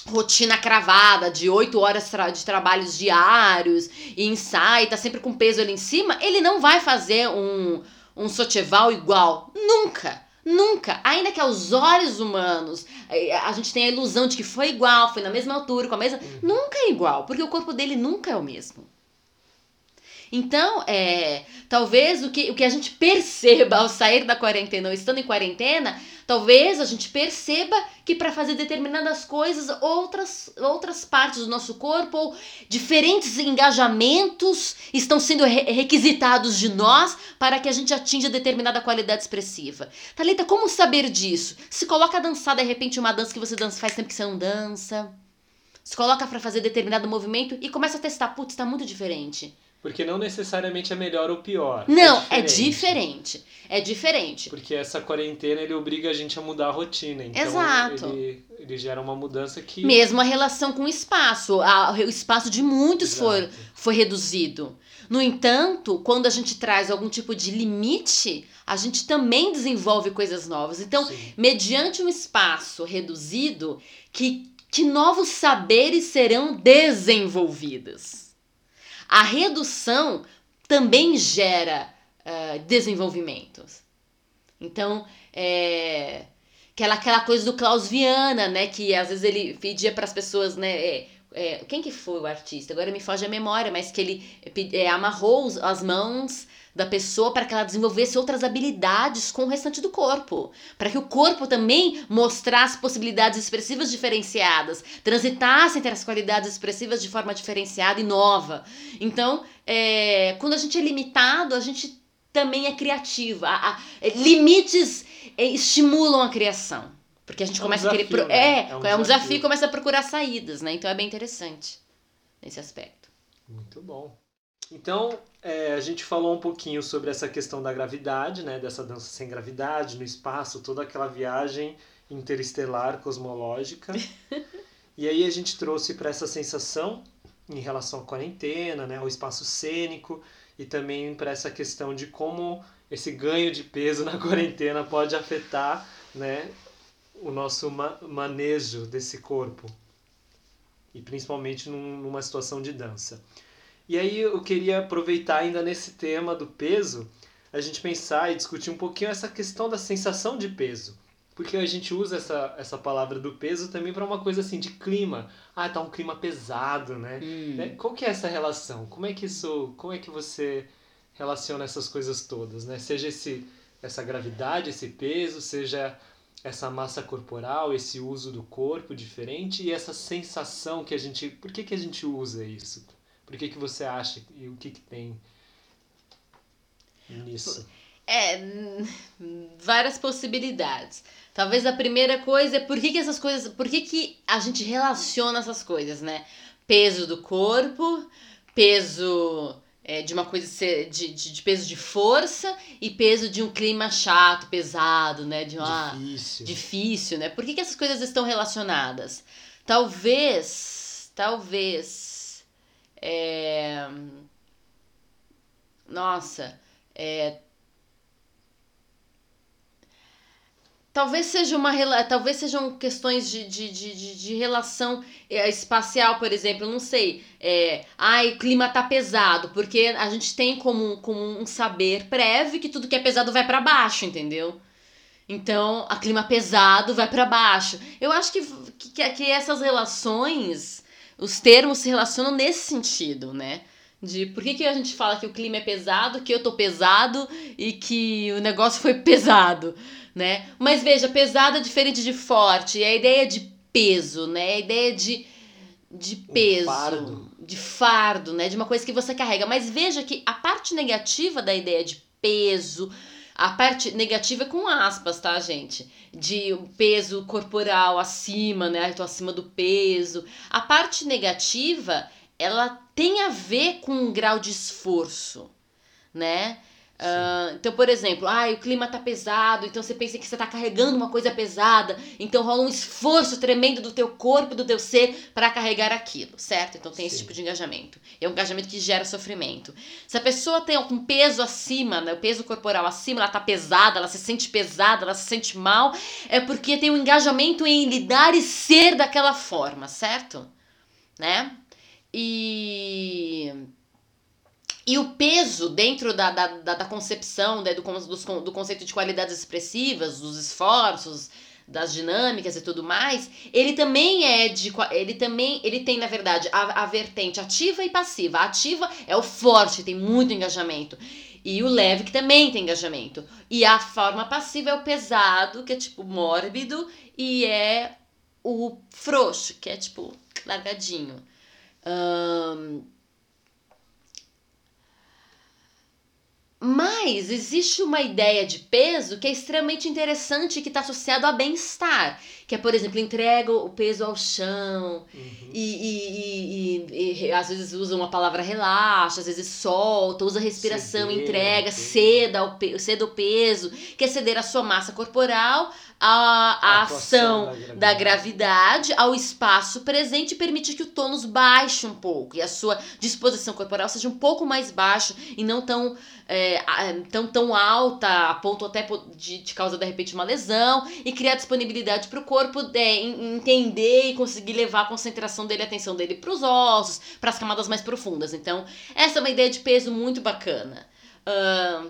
rotina cravada de oito horas de trabalhos diários e ensaio, tá sempre com peso ali em cima, ele não vai fazer um, um socheval igual. Nunca! Nunca! Ainda que aos olhos humanos eh, a gente tenha a ilusão de que foi igual, foi na mesma altura, com a mesma. Uhum. Nunca é igual, porque o corpo dele nunca é o mesmo. Então, é, talvez o que, o que a gente [laughs] perceba ao sair da quarentena ou estando em quarentena, talvez a gente perceba que para fazer determinadas coisas, outras, outras partes do nosso corpo ou diferentes engajamentos estão sendo re requisitados de nós para que a gente atinja determinada qualidade expressiva. Thalita, como saber disso? Se coloca a dançar de repente uma dança que você dança faz tempo que você não dança. Se coloca para fazer determinado movimento e começa a testar, putz, está muito diferente. Porque não necessariamente é melhor ou pior. Não, é diferente. é diferente. É diferente. Porque essa quarentena ele obriga a gente a mudar a rotina. Então Exato. Ele, ele gera uma mudança que. Mesmo a relação com o espaço. A, o espaço de muitos foi, foi reduzido. No entanto, quando a gente traz algum tipo de limite, a gente também desenvolve coisas novas. Então, Sim. mediante um espaço reduzido, que, que novos saberes serão desenvolvidos. A redução também gera uh, desenvolvimentos. Então, é, aquela, aquela coisa do Klaus Viana, né? Que às vezes ele pedia para as pessoas, né? É, é, quem que foi o artista? Agora me foge a memória, mas que ele é, amarrou as mãos da pessoa para que ela desenvolvesse outras habilidades com o restante do corpo, para que o corpo também mostrasse possibilidades expressivas diferenciadas, transitasse entre as qualidades expressivas de forma diferenciada e nova. Então, é, quando a gente é limitado, a gente também é criativa. A, a, limites é, estimulam a criação. Porque a gente É um começa a querer. desafio, pro- né? É, É é um um, desafio. desafio e começa a procurar saídas, né? Então é bem interessante nesse aspecto. Muito bom. Então, é, a gente falou um pouquinho sobre essa questão da gravidade, né? Dessa dança sem gravidade, no espaço, toda aquela viagem interestelar, cosmológica. [laughs] e aí a gente trouxe para essa sensação em relação à quarentena, né? Ao espaço cênico e também para essa questão de como esse ganho de peso na [laughs] quarentena pode afetar, né? O nosso ma- manejo desse corpo. E principalmente num- numa situação de dança. E aí eu queria aproveitar ainda nesse tema do peso, a gente pensar e discutir um pouquinho essa questão da sensação de peso. Porque a gente usa essa, essa palavra do peso também para uma coisa assim de clima. Ah, tá um clima pesado, né? Né? Qual que é essa relação? Como é que isso, como é que você relaciona essas coisas todas, né? Seja esse essa gravidade, esse peso, seja essa massa corporal, esse uso do corpo diferente e essa sensação que a gente, por que que a gente usa isso? Por que que você acha e o que que tem nisso? É, várias possibilidades. Talvez a primeira coisa é por que, que essas coisas. Por que, que a gente relaciona essas coisas, né? Peso do corpo, peso é, de uma coisa ser- de, de, de peso de força e peso de um clima chato, pesado, né? De uma, Difícil. difícil, né? Por que, que essas coisas estão relacionadas? Talvez, talvez, é... nossa, é... talvez seja uma talvez sejam questões de, de, de, de, relação é, espacial, por exemplo, não sei, é... ai, o clima tá pesado, porque a gente tem como, como um saber prévio que tudo que é pesado vai para baixo, entendeu? Então, a clima pesado vai para baixo. Eu acho que, que, que essas relações, os termos se relacionam nesse sentido, né? De por que, que a gente fala que o clima é pesado, que eu tô pesado e que o negócio foi pesado, né? Mas veja, pesado é diferente de forte. E a ideia de peso, né? A ideia de, de peso. fardo. De fardo, né? De uma coisa que você carrega. Mas veja que a parte negativa da ideia de peso, a parte negativa é com aspas, tá, gente? De peso corporal acima, né? Tô acima do peso. A parte negativa, ela tem a ver com um grau de esforço, né? Ah, então, por exemplo, ah, o clima tá pesado, então você pensa que você tá carregando uma coisa pesada, então rola um esforço tremendo do teu corpo do teu ser para carregar aquilo, certo? Então tem esse Sim. tipo de engajamento. É um engajamento que gera sofrimento. Se a pessoa tem algum peso acima, né, o peso corporal acima, ela tá pesada, ela se sente pesada, ela se sente mal, é porque tem um engajamento em lidar e ser daquela forma, certo? Né? E e o peso dentro da, da, da, da concepção né, do, con- do conceito de qualidades expressivas, dos esforços, das dinâmicas e tudo mais, ele também é de. Ele também. Ele tem, na verdade, a, a vertente ativa e passiva. A ativa é o forte, tem muito engajamento. E o leve, que também tem engajamento. E a forma passiva é o pesado, que é tipo mórbido, e é o frouxo, que é tipo largadinho. Ahn, Mas existe uma ideia de peso que é extremamente interessante e que está associado a bem-estar. Que é, por exemplo, entrega o peso ao chão. Uhum. e, e, e- e- às vezes usa uma palavra relaxa, às vezes solta, usa respiração, Ceder, entrega, ceda, o pe- ceda o peso, que é ceder a sua massa corporal, a, a A atuação ação da da gravidade ao espaço presente e permite que o tônus baixe um pouco e a sua disposição corporal seja um pouco mais baixo e não tão, é, tão, tão alta a ponto até de, de causar de repente uma lesão e criar disponibilidade para o corpo é, en- entender e conseguir levar a concentração dele, a atenção dele para os ossos, para as camadas mais profundas. Então, essa é uma ideia de peso muito bacana. Ahn,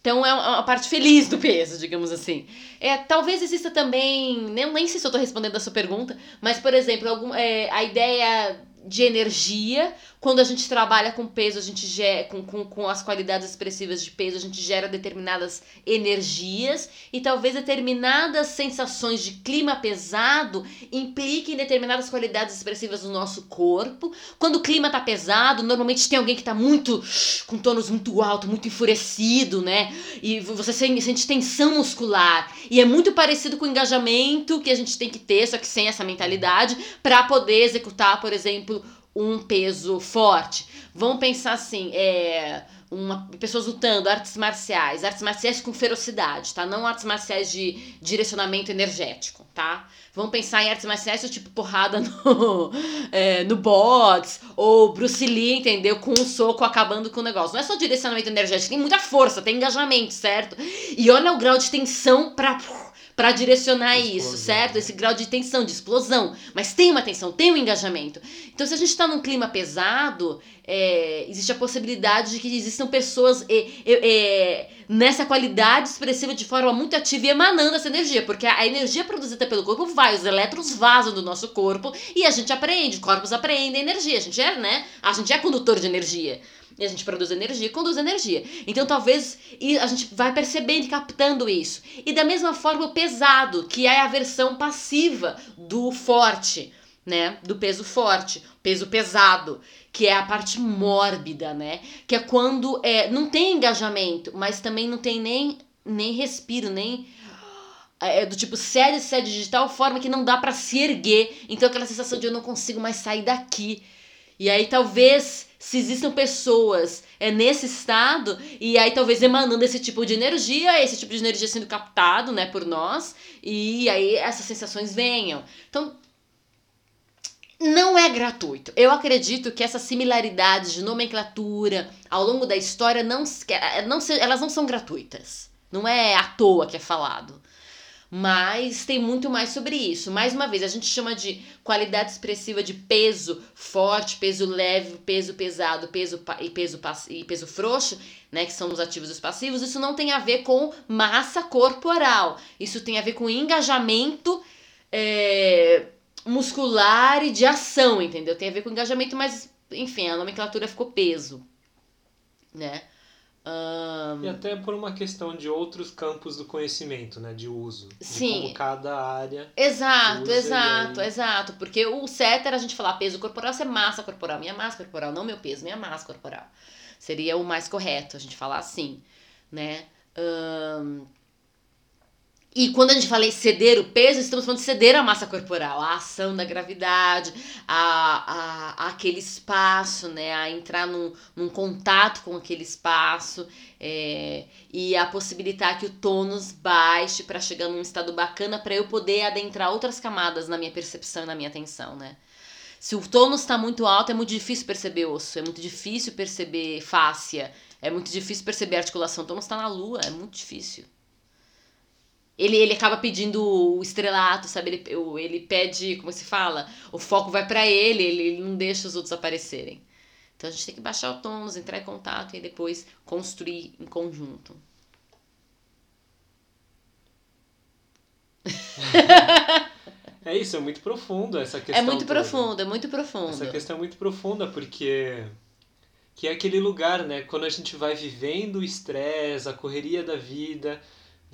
Então é uma parte feliz do peso, digamos assim. É, talvez exista também, nem, nem sei se eu estou respondendo a sua pergunta, mas por exemplo, algum, é, a ideia de energia. Quando a gente trabalha com peso, a gente gera, com, com, com as qualidades expressivas de peso, a gente gera determinadas energias e talvez determinadas sensações de clima pesado impliquem determinadas qualidades expressivas do nosso corpo. Quando o clima tá pesado, normalmente tem alguém que tá muito com tônus muito alto, muito enfurecido, né? E você sente tensão muscular. E é muito parecido com o engajamento que a gente tem que ter, só que sem essa mentalidade, para poder executar, por exemplo, um peso forte. Vamos pensar assim, é, uma, pessoas lutando, artes marciais, artes marciais com ferocidade, tá? Não artes marciais de direcionamento energético, tá? Vamos pensar em artes marciais tipo porrada no, [laughs] é, no box, ou Bruce Lee, entendeu? Com um soco acabando com o negócio. Não é só direcionamento energético, tem muita força, tem engajamento, certo? E olha o grau de tensão pra para direcionar explosão. isso, certo? Esse grau de tensão, de explosão. Mas tem uma tensão, tem um engajamento. Então, se a gente está num clima pesado, é, existe a possibilidade de que existam pessoas é, é, nessa qualidade expressiva de forma muito ativa e emanando essa energia, porque a, a energia produzida pelo corpo vai, os elétrons vazam do nosso corpo e a gente apreende, corpos apreendem energia. A gente é, né? A gente é condutor de energia. E a gente produz energia e conduz energia. Então talvez a gente vai percebendo e captando isso. E da mesma forma o pesado, que é a versão passiva do forte, né? Do peso forte, peso pesado, que é a parte mórbida, né? Que é quando é, não tem engajamento, mas também não tem nem, nem respiro, nem é do tipo cede, cede de tal forma que não dá para se erguer. Então aquela sensação de eu não consigo mais sair daqui. E aí talvez se existam pessoas é nesse estado e aí talvez emanando esse tipo de energia, esse tipo de energia sendo captado, né, por nós, e aí essas sensações venham. Então, não é gratuito. Eu acredito que essas similaridades de nomenclatura ao longo da história não, não elas não são gratuitas. Não é à toa que é falado. Mas tem muito mais sobre isso. Mais uma vez, a gente chama de qualidade expressiva de peso forte, peso leve, peso pesado, peso e peso e peso frouxo, né, que são os ativos e os passivos. Isso não tem a ver com massa corporal. Isso tem a ver com engajamento é, muscular e de ação, entendeu? Tem a ver com engajamento, mas enfim, a nomenclatura ficou peso, né? Um... E até por uma questão de outros campos do conhecimento, né? De uso. Sim. De como cada área. Exato, exato, aí... exato. Porque o certo era a gente falar peso corporal, ser massa corporal. Minha massa corporal, não meu peso, minha massa corporal. Seria o mais correto a gente falar assim, né? Um... E quando a gente fala em ceder o peso, estamos falando de ceder a massa corporal, a ação da gravidade, a, a, a aquele espaço, né? A entrar num, num contato com aquele espaço é, e a possibilitar que o tônus baixe para chegar num estado bacana para eu poder adentrar outras camadas na minha percepção e na minha atenção, né? Se o tônus está muito alto, é muito difícil perceber osso, é muito difícil perceber fáscia, é muito difícil perceber articulação. O tônus está na lua, é muito difícil. Ele, ele acaba pedindo o estrelato, sabe? Ele, ele pede, como se fala? O foco vai para ele, ele, ele não deixa os outros aparecerem. Então a gente tem que baixar o tônus, entrar em contato e depois construir em conjunto. [laughs] É isso, é muito profundo essa questão. É muito toda. profundo, é muito profundo. Essa questão é muito profunda porque que é aquele lugar, né? Quando a gente vai vivendo o estresse, a correria da vida,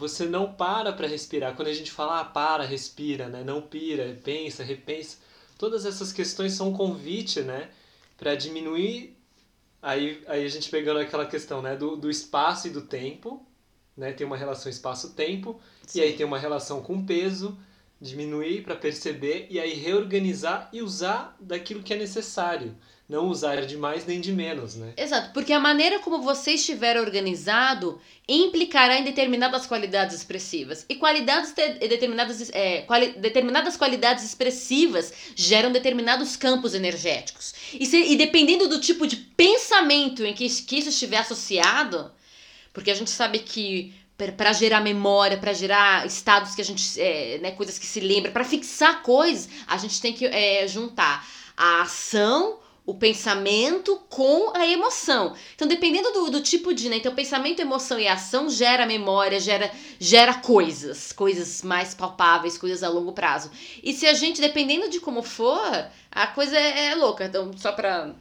você não para para respirar. Quando a gente fala, ah, para, respira, né? Não pira, pensa, repensa. Todas essas questões são um convite, né? Para diminuir. Aí, aí a gente pegando aquela questão, né? Do, do espaço e do tempo, né? Tem uma relação espaço-tempo. E aí tem uma relação com peso. Diminuir para perceber e aí reorganizar e usar daquilo que é necessário não usar de mais nem de menos, né? Exato, porque a maneira como você estiver organizado implicará em determinadas qualidades expressivas. E qualidades de, determinadas, é, quali, determinadas qualidades expressivas geram determinados campos energéticos. E, se, e dependendo do tipo de pensamento em que, que isso estiver associado, porque a gente sabe que para gerar memória, para gerar estados que a gente, é, né, coisas que se lembra, para fixar coisas, a gente tem que é, juntar a ação o pensamento com a emoção. Então, dependendo do, do tipo de, né? Então, pensamento, emoção e ação gera memória, gera, gera coisas, coisas mais palpáveis, coisas a longo prazo. E se a gente, dependendo de como for, a coisa é, é louca. Então, só pra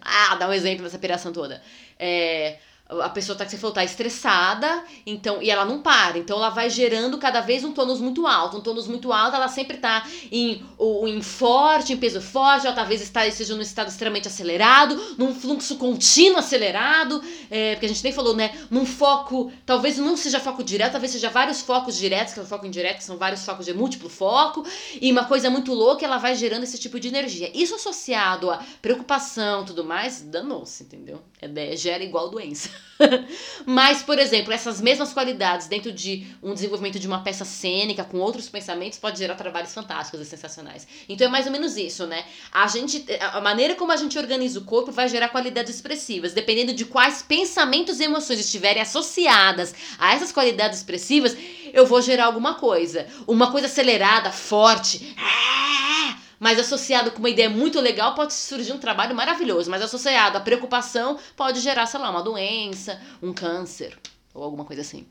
ah, dar um exemplo dessa operação toda. É, a pessoa tá que você falou tá estressada, então e ela não para, então ela vai gerando cada vez um tônus muito alto, um tônus muito alto, ela sempre tá em, em forte, em peso forte, ela talvez esteja num estado extremamente acelerado, num fluxo contínuo acelerado, é, porque a gente nem falou, né, num foco, talvez não seja foco direto, talvez seja vários focos diretos, que é o foco indireto, que são vários focos de múltiplo foco, e uma coisa muito louca, ela vai gerando esse tipo de energia. Isso associado a preocupação, tudo mais, danou-se, entendeu? É, gera igual doença. [laughs] Mas, por exemplo, essas mesmas qualidades dentro de um desenvolvimento de uma peça cênica com outros pensamentos pode gerar trabalhos fantásticos e sensacionais. Então é mais ou menos isso, né? A gente, a maneira como a gente organiza o corpo vai gerar qualidades expressivas, dependendo de quais pensamentos e emoções estiverem associadas a essas qualidades expressivas, eu vou gerar alguma coisa, uma coisa acelerada, forte. Ah! Mas associado com uma ideia muito legal pode surgir um trabalho maravilhoso, mas associado à preocupação pode gerar, sei lá, uma doença, um câncer ou alguma coisa assim.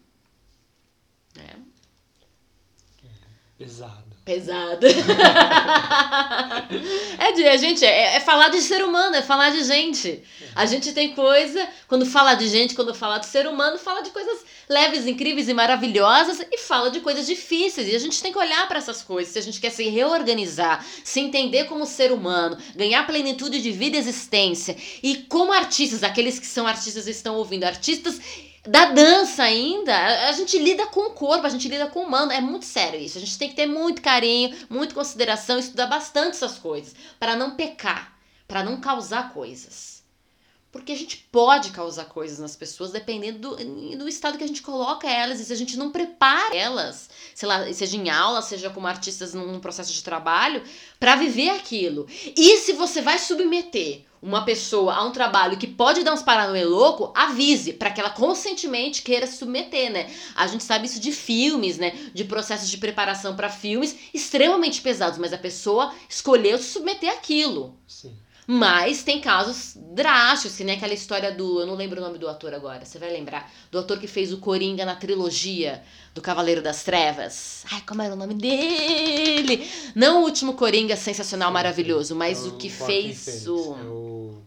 É. Pesado. Pesado. [laughs] é, de, a gente, é, é, falar de ser humano, é falar de gente. A gente tem coisa, quando fala de gente, quando fala de ser humano, fala de coisas leves, incríveis e maravilhosas e fala de coisas difíceis. E a gente tem que olhar para essas coisas. Se a gente quer se reorganizar, se entender como ser humano, ganhar plenitude de vida e existência. E como artistas, aqueles que são artistas estão ouvindo, artistas da dança ainda, a gente lida com o corpo, a gente lida com o humano, é muito sério isso. A gente tem que ter muito carinho, muita consideração, estudar bastante essas coisas para não pecar, para não causar coisas. Porque a gente pode causar coisas nas pessoas dependendo do, do estado que a gente coloca elas. E se a gente não prepara elas, sei lá, seja em aula, seja como artistas num processo de trabalho, para viver aquilo. E se você vai submeter uma pessoa a um trabalho que pode dar uns paranauê louco, avise para que ela conscientemente queira se submeter, né? A gente sabe isso de filmes, né? De processos de preparação para filmes extremamente pesados, mas a pessoa escolheu se submeter àquilo. Sim. Mas tem casos drásticos, que nem aquela história do. Eu não lembro o nome do ator agora, você vai lembrar. Do ator que fez o Coringa na trilogia do Cavaleiro das Trevas. Ai, como era o nome dele? Não o último Coringa sensacional, maravilhoso, mas é o, o que fez o. É o...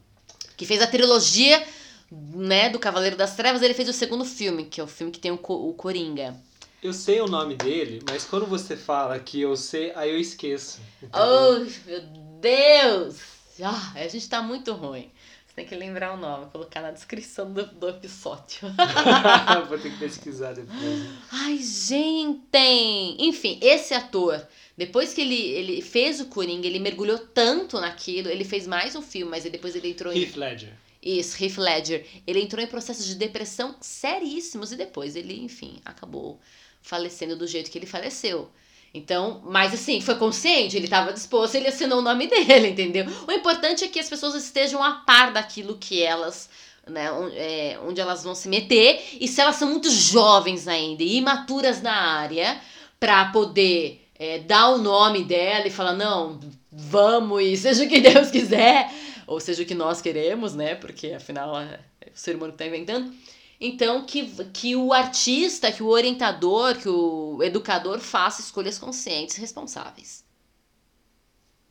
Que fez a trilogia né, do Cavaleiro das Trevas, ele fez o segundo filme, que é o filme que tem o, o Coringa. Eu sei o nome dele, mas quando você fala que eu sei, aí eu esqueço. Entendeu? Oh, meu Deus! Ah, a gente tá muito ruim. Você tem que lembrar o nome, colocar na descrição do, do episódio. [laughs] Vou ter que pesquisar depois. Ai, gente! Enfim, esse ator, depois que ele, ele fez o Coringa, ele mergulhou tanto naquilo, ele fez mais um filme, mas depois ele entrou Heath em... Ledger. Isso, Heath Ledger. Ele entrou em processos de depressão seríssimos e depois ele, enfim, acabou falecendo do jeito que ele faleceu. Então, mas assim, foi consciente, ele estava disposto, ele assinou o nome [laughs] dele, entendeu? O importante é que as pessoas estejam a par daquilo que elas, né, onde, é, onde elas vão se meter, e se elas são muito jovens ainda e imaturas na área, para poder é, dar o nome dela e falar, não, vamos, e seja o que Deus quiser, ou seja o que nós queremos, né? Porque afinal é o ser humano que está inventando então, que, que o artista, que o orientador, que o educador faça escolhas conscientes e responsáveis.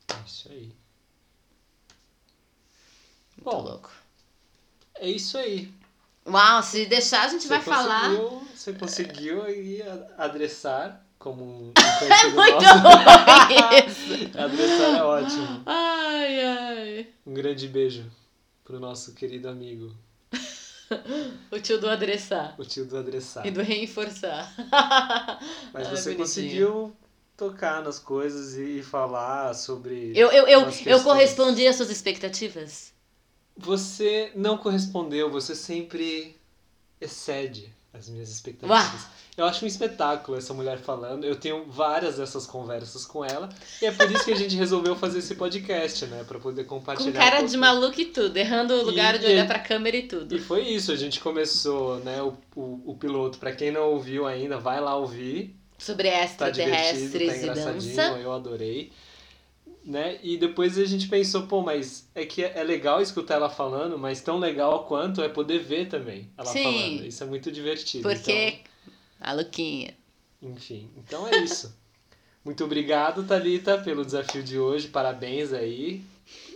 É isso aí. Muito Bom, louco. É isso aí. Uau, se deixar a gente você vai falar. Você conseguiu aí adressar como um [laughs] é muito bom isso. [laughs] adressar é ótimo. Ai, ai. Um grande beijo pro nosso querido amigo [laughs] o tio do adressar. O tio do adressar. E do reforçar. [laughs] Mas ah, você conseguiu tocar nas coisas e falar sobre. Eu, eu, eu, eu correspondi às suas expectativas? Você não correspondeu, você sempre excede as minhas expectativas. Uá. Eu acho um espetáculo essa mulher falando. Eu tenho várias dessas conversas com ela. E é por isso que a gente resolveu fazer esse podcast, né? Pra poder compartilhar. Com cara de maluco e tudo, errando o lugar e, de olhar pra câmera e tudo. E foi isso, a gente começou, né? O, o, o piloto, pra quem não ouviu ainda, vai lá ouvir. Sobre extraterrestres tá tá e dança. Eu adorei. Né? E depois a gente pensou, pô, mas é que é legal escutar ela falando, mas tão legal quanto é poder ver também ela Sim. falando. Isso é muito divertido. Porque. A Luquinha. Então, enfim, então é isso. muito obrigado, Thalita, pelo desafio de hoje. Parabéns aí.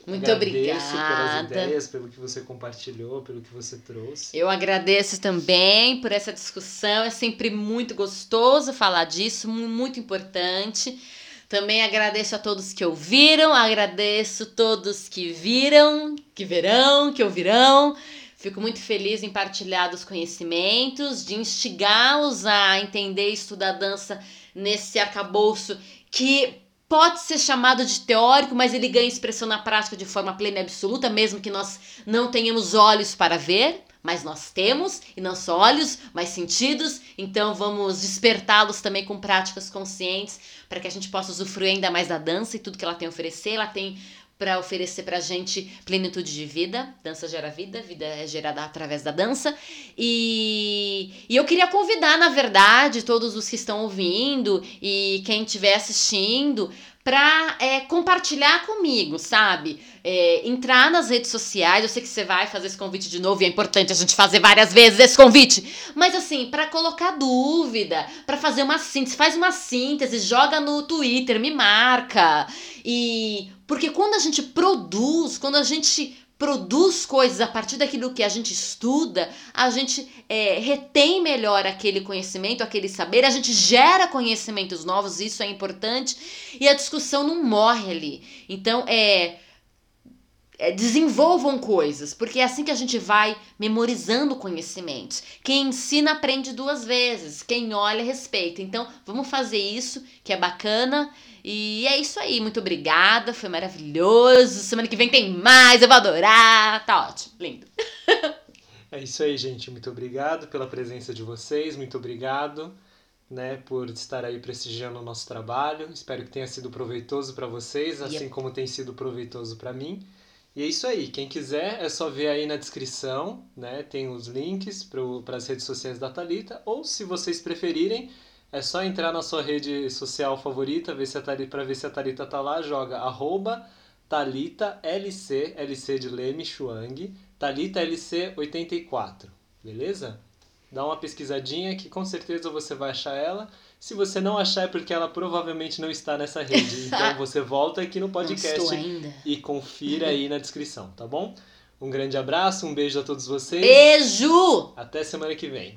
Muito Agradeço pelas obrigada. ideias, pelo que você compartilhou, pelo que você trouxe. Eu agradeço também por essa discussão. É sempre muito gostoso falar disso, mu- muito importante. Também agradeço a todos que ouviram, agradeço todos que viram, que verão, que ouvirão. Fico muito feliz em partilhar dos conhecimentos, de instigá-los a entender e estudar dança nesse arcabouço que pode ser chamado de teórico, mas ele ganha expressão na prática de forma plena e absoluta, mesmo que nós não tenhamos olhos para ver, mas nós temos, e não só olhos, mas sentidos, então vamos despertá-los também com práticas conscientes, para que a gente possa usufruir ainda mais da dança e tudo que ela tem a oferecer. Ela tem para oferecer pra gente plenitude de vida. Dança gera vida, vida é gerada através da dança. E, e eu queria convidar, na verdade, todos os que estão ouvindo e quem estiver assistindo para compartilhar comigo, sabe? É, entrar nas redes sociais. Eu sei que você vai fazer esse convite de novo e é importante a gente fazer várias vezes esse convite. Mas assim, para colocar dúvida, para fazer uma síntese, faz uma síntese, joga no Twitter, me marca. E porque quando a gente produz, quando a gente produz coisas a partir daquilo que a gente estuda, a gente é, retém melhor aquele conhecimento, aquele saber, a gente gera conhecimentos novos, isso é importante, e a discussão não morre ali. Então, é, é, desenvolvam coisas, porque é assim que a gente vai memorizando conhecimentos. Quem ensina aprende duas vezes, quem olha respeita. Então, vamos fazer isso, que é bacana. E é isso aí, muito obrigada, foi maravilhoso. Semana que vem tem mais, eu vou adorar. Tá ótimo, lindo. É isso aí, gente. Muito obrigado pela presença de vocês. Muito obrigado, né, por estar aí prestigiando o nosso trabalho. Espero que tenha sido proveitoso para vocês, assim Yep. como tem sido proveitoso para mim. E é isso aí. Quem quiser é só ver aí na descrição, né? Tem os links para as redes sociais da Talita. Ou se vocês preferirem, é só entrar na sua rede social favorita, ver se a Thalita, para ver se a Thalita tá lá, joga arroba Thalita LC, LC de Leme Chuang, Thalita LC 84, beleza? Dá uma pesquisadinha que com certeza você vai achar ela. Se você não achar é porque ela provavelmente não está nessa rede. [laughs] Então você volta aqui no podcast e confira aí na descrição, tá bom? Um grande abraço, um beijo a todos vocês. Beijo! Até semana que vem.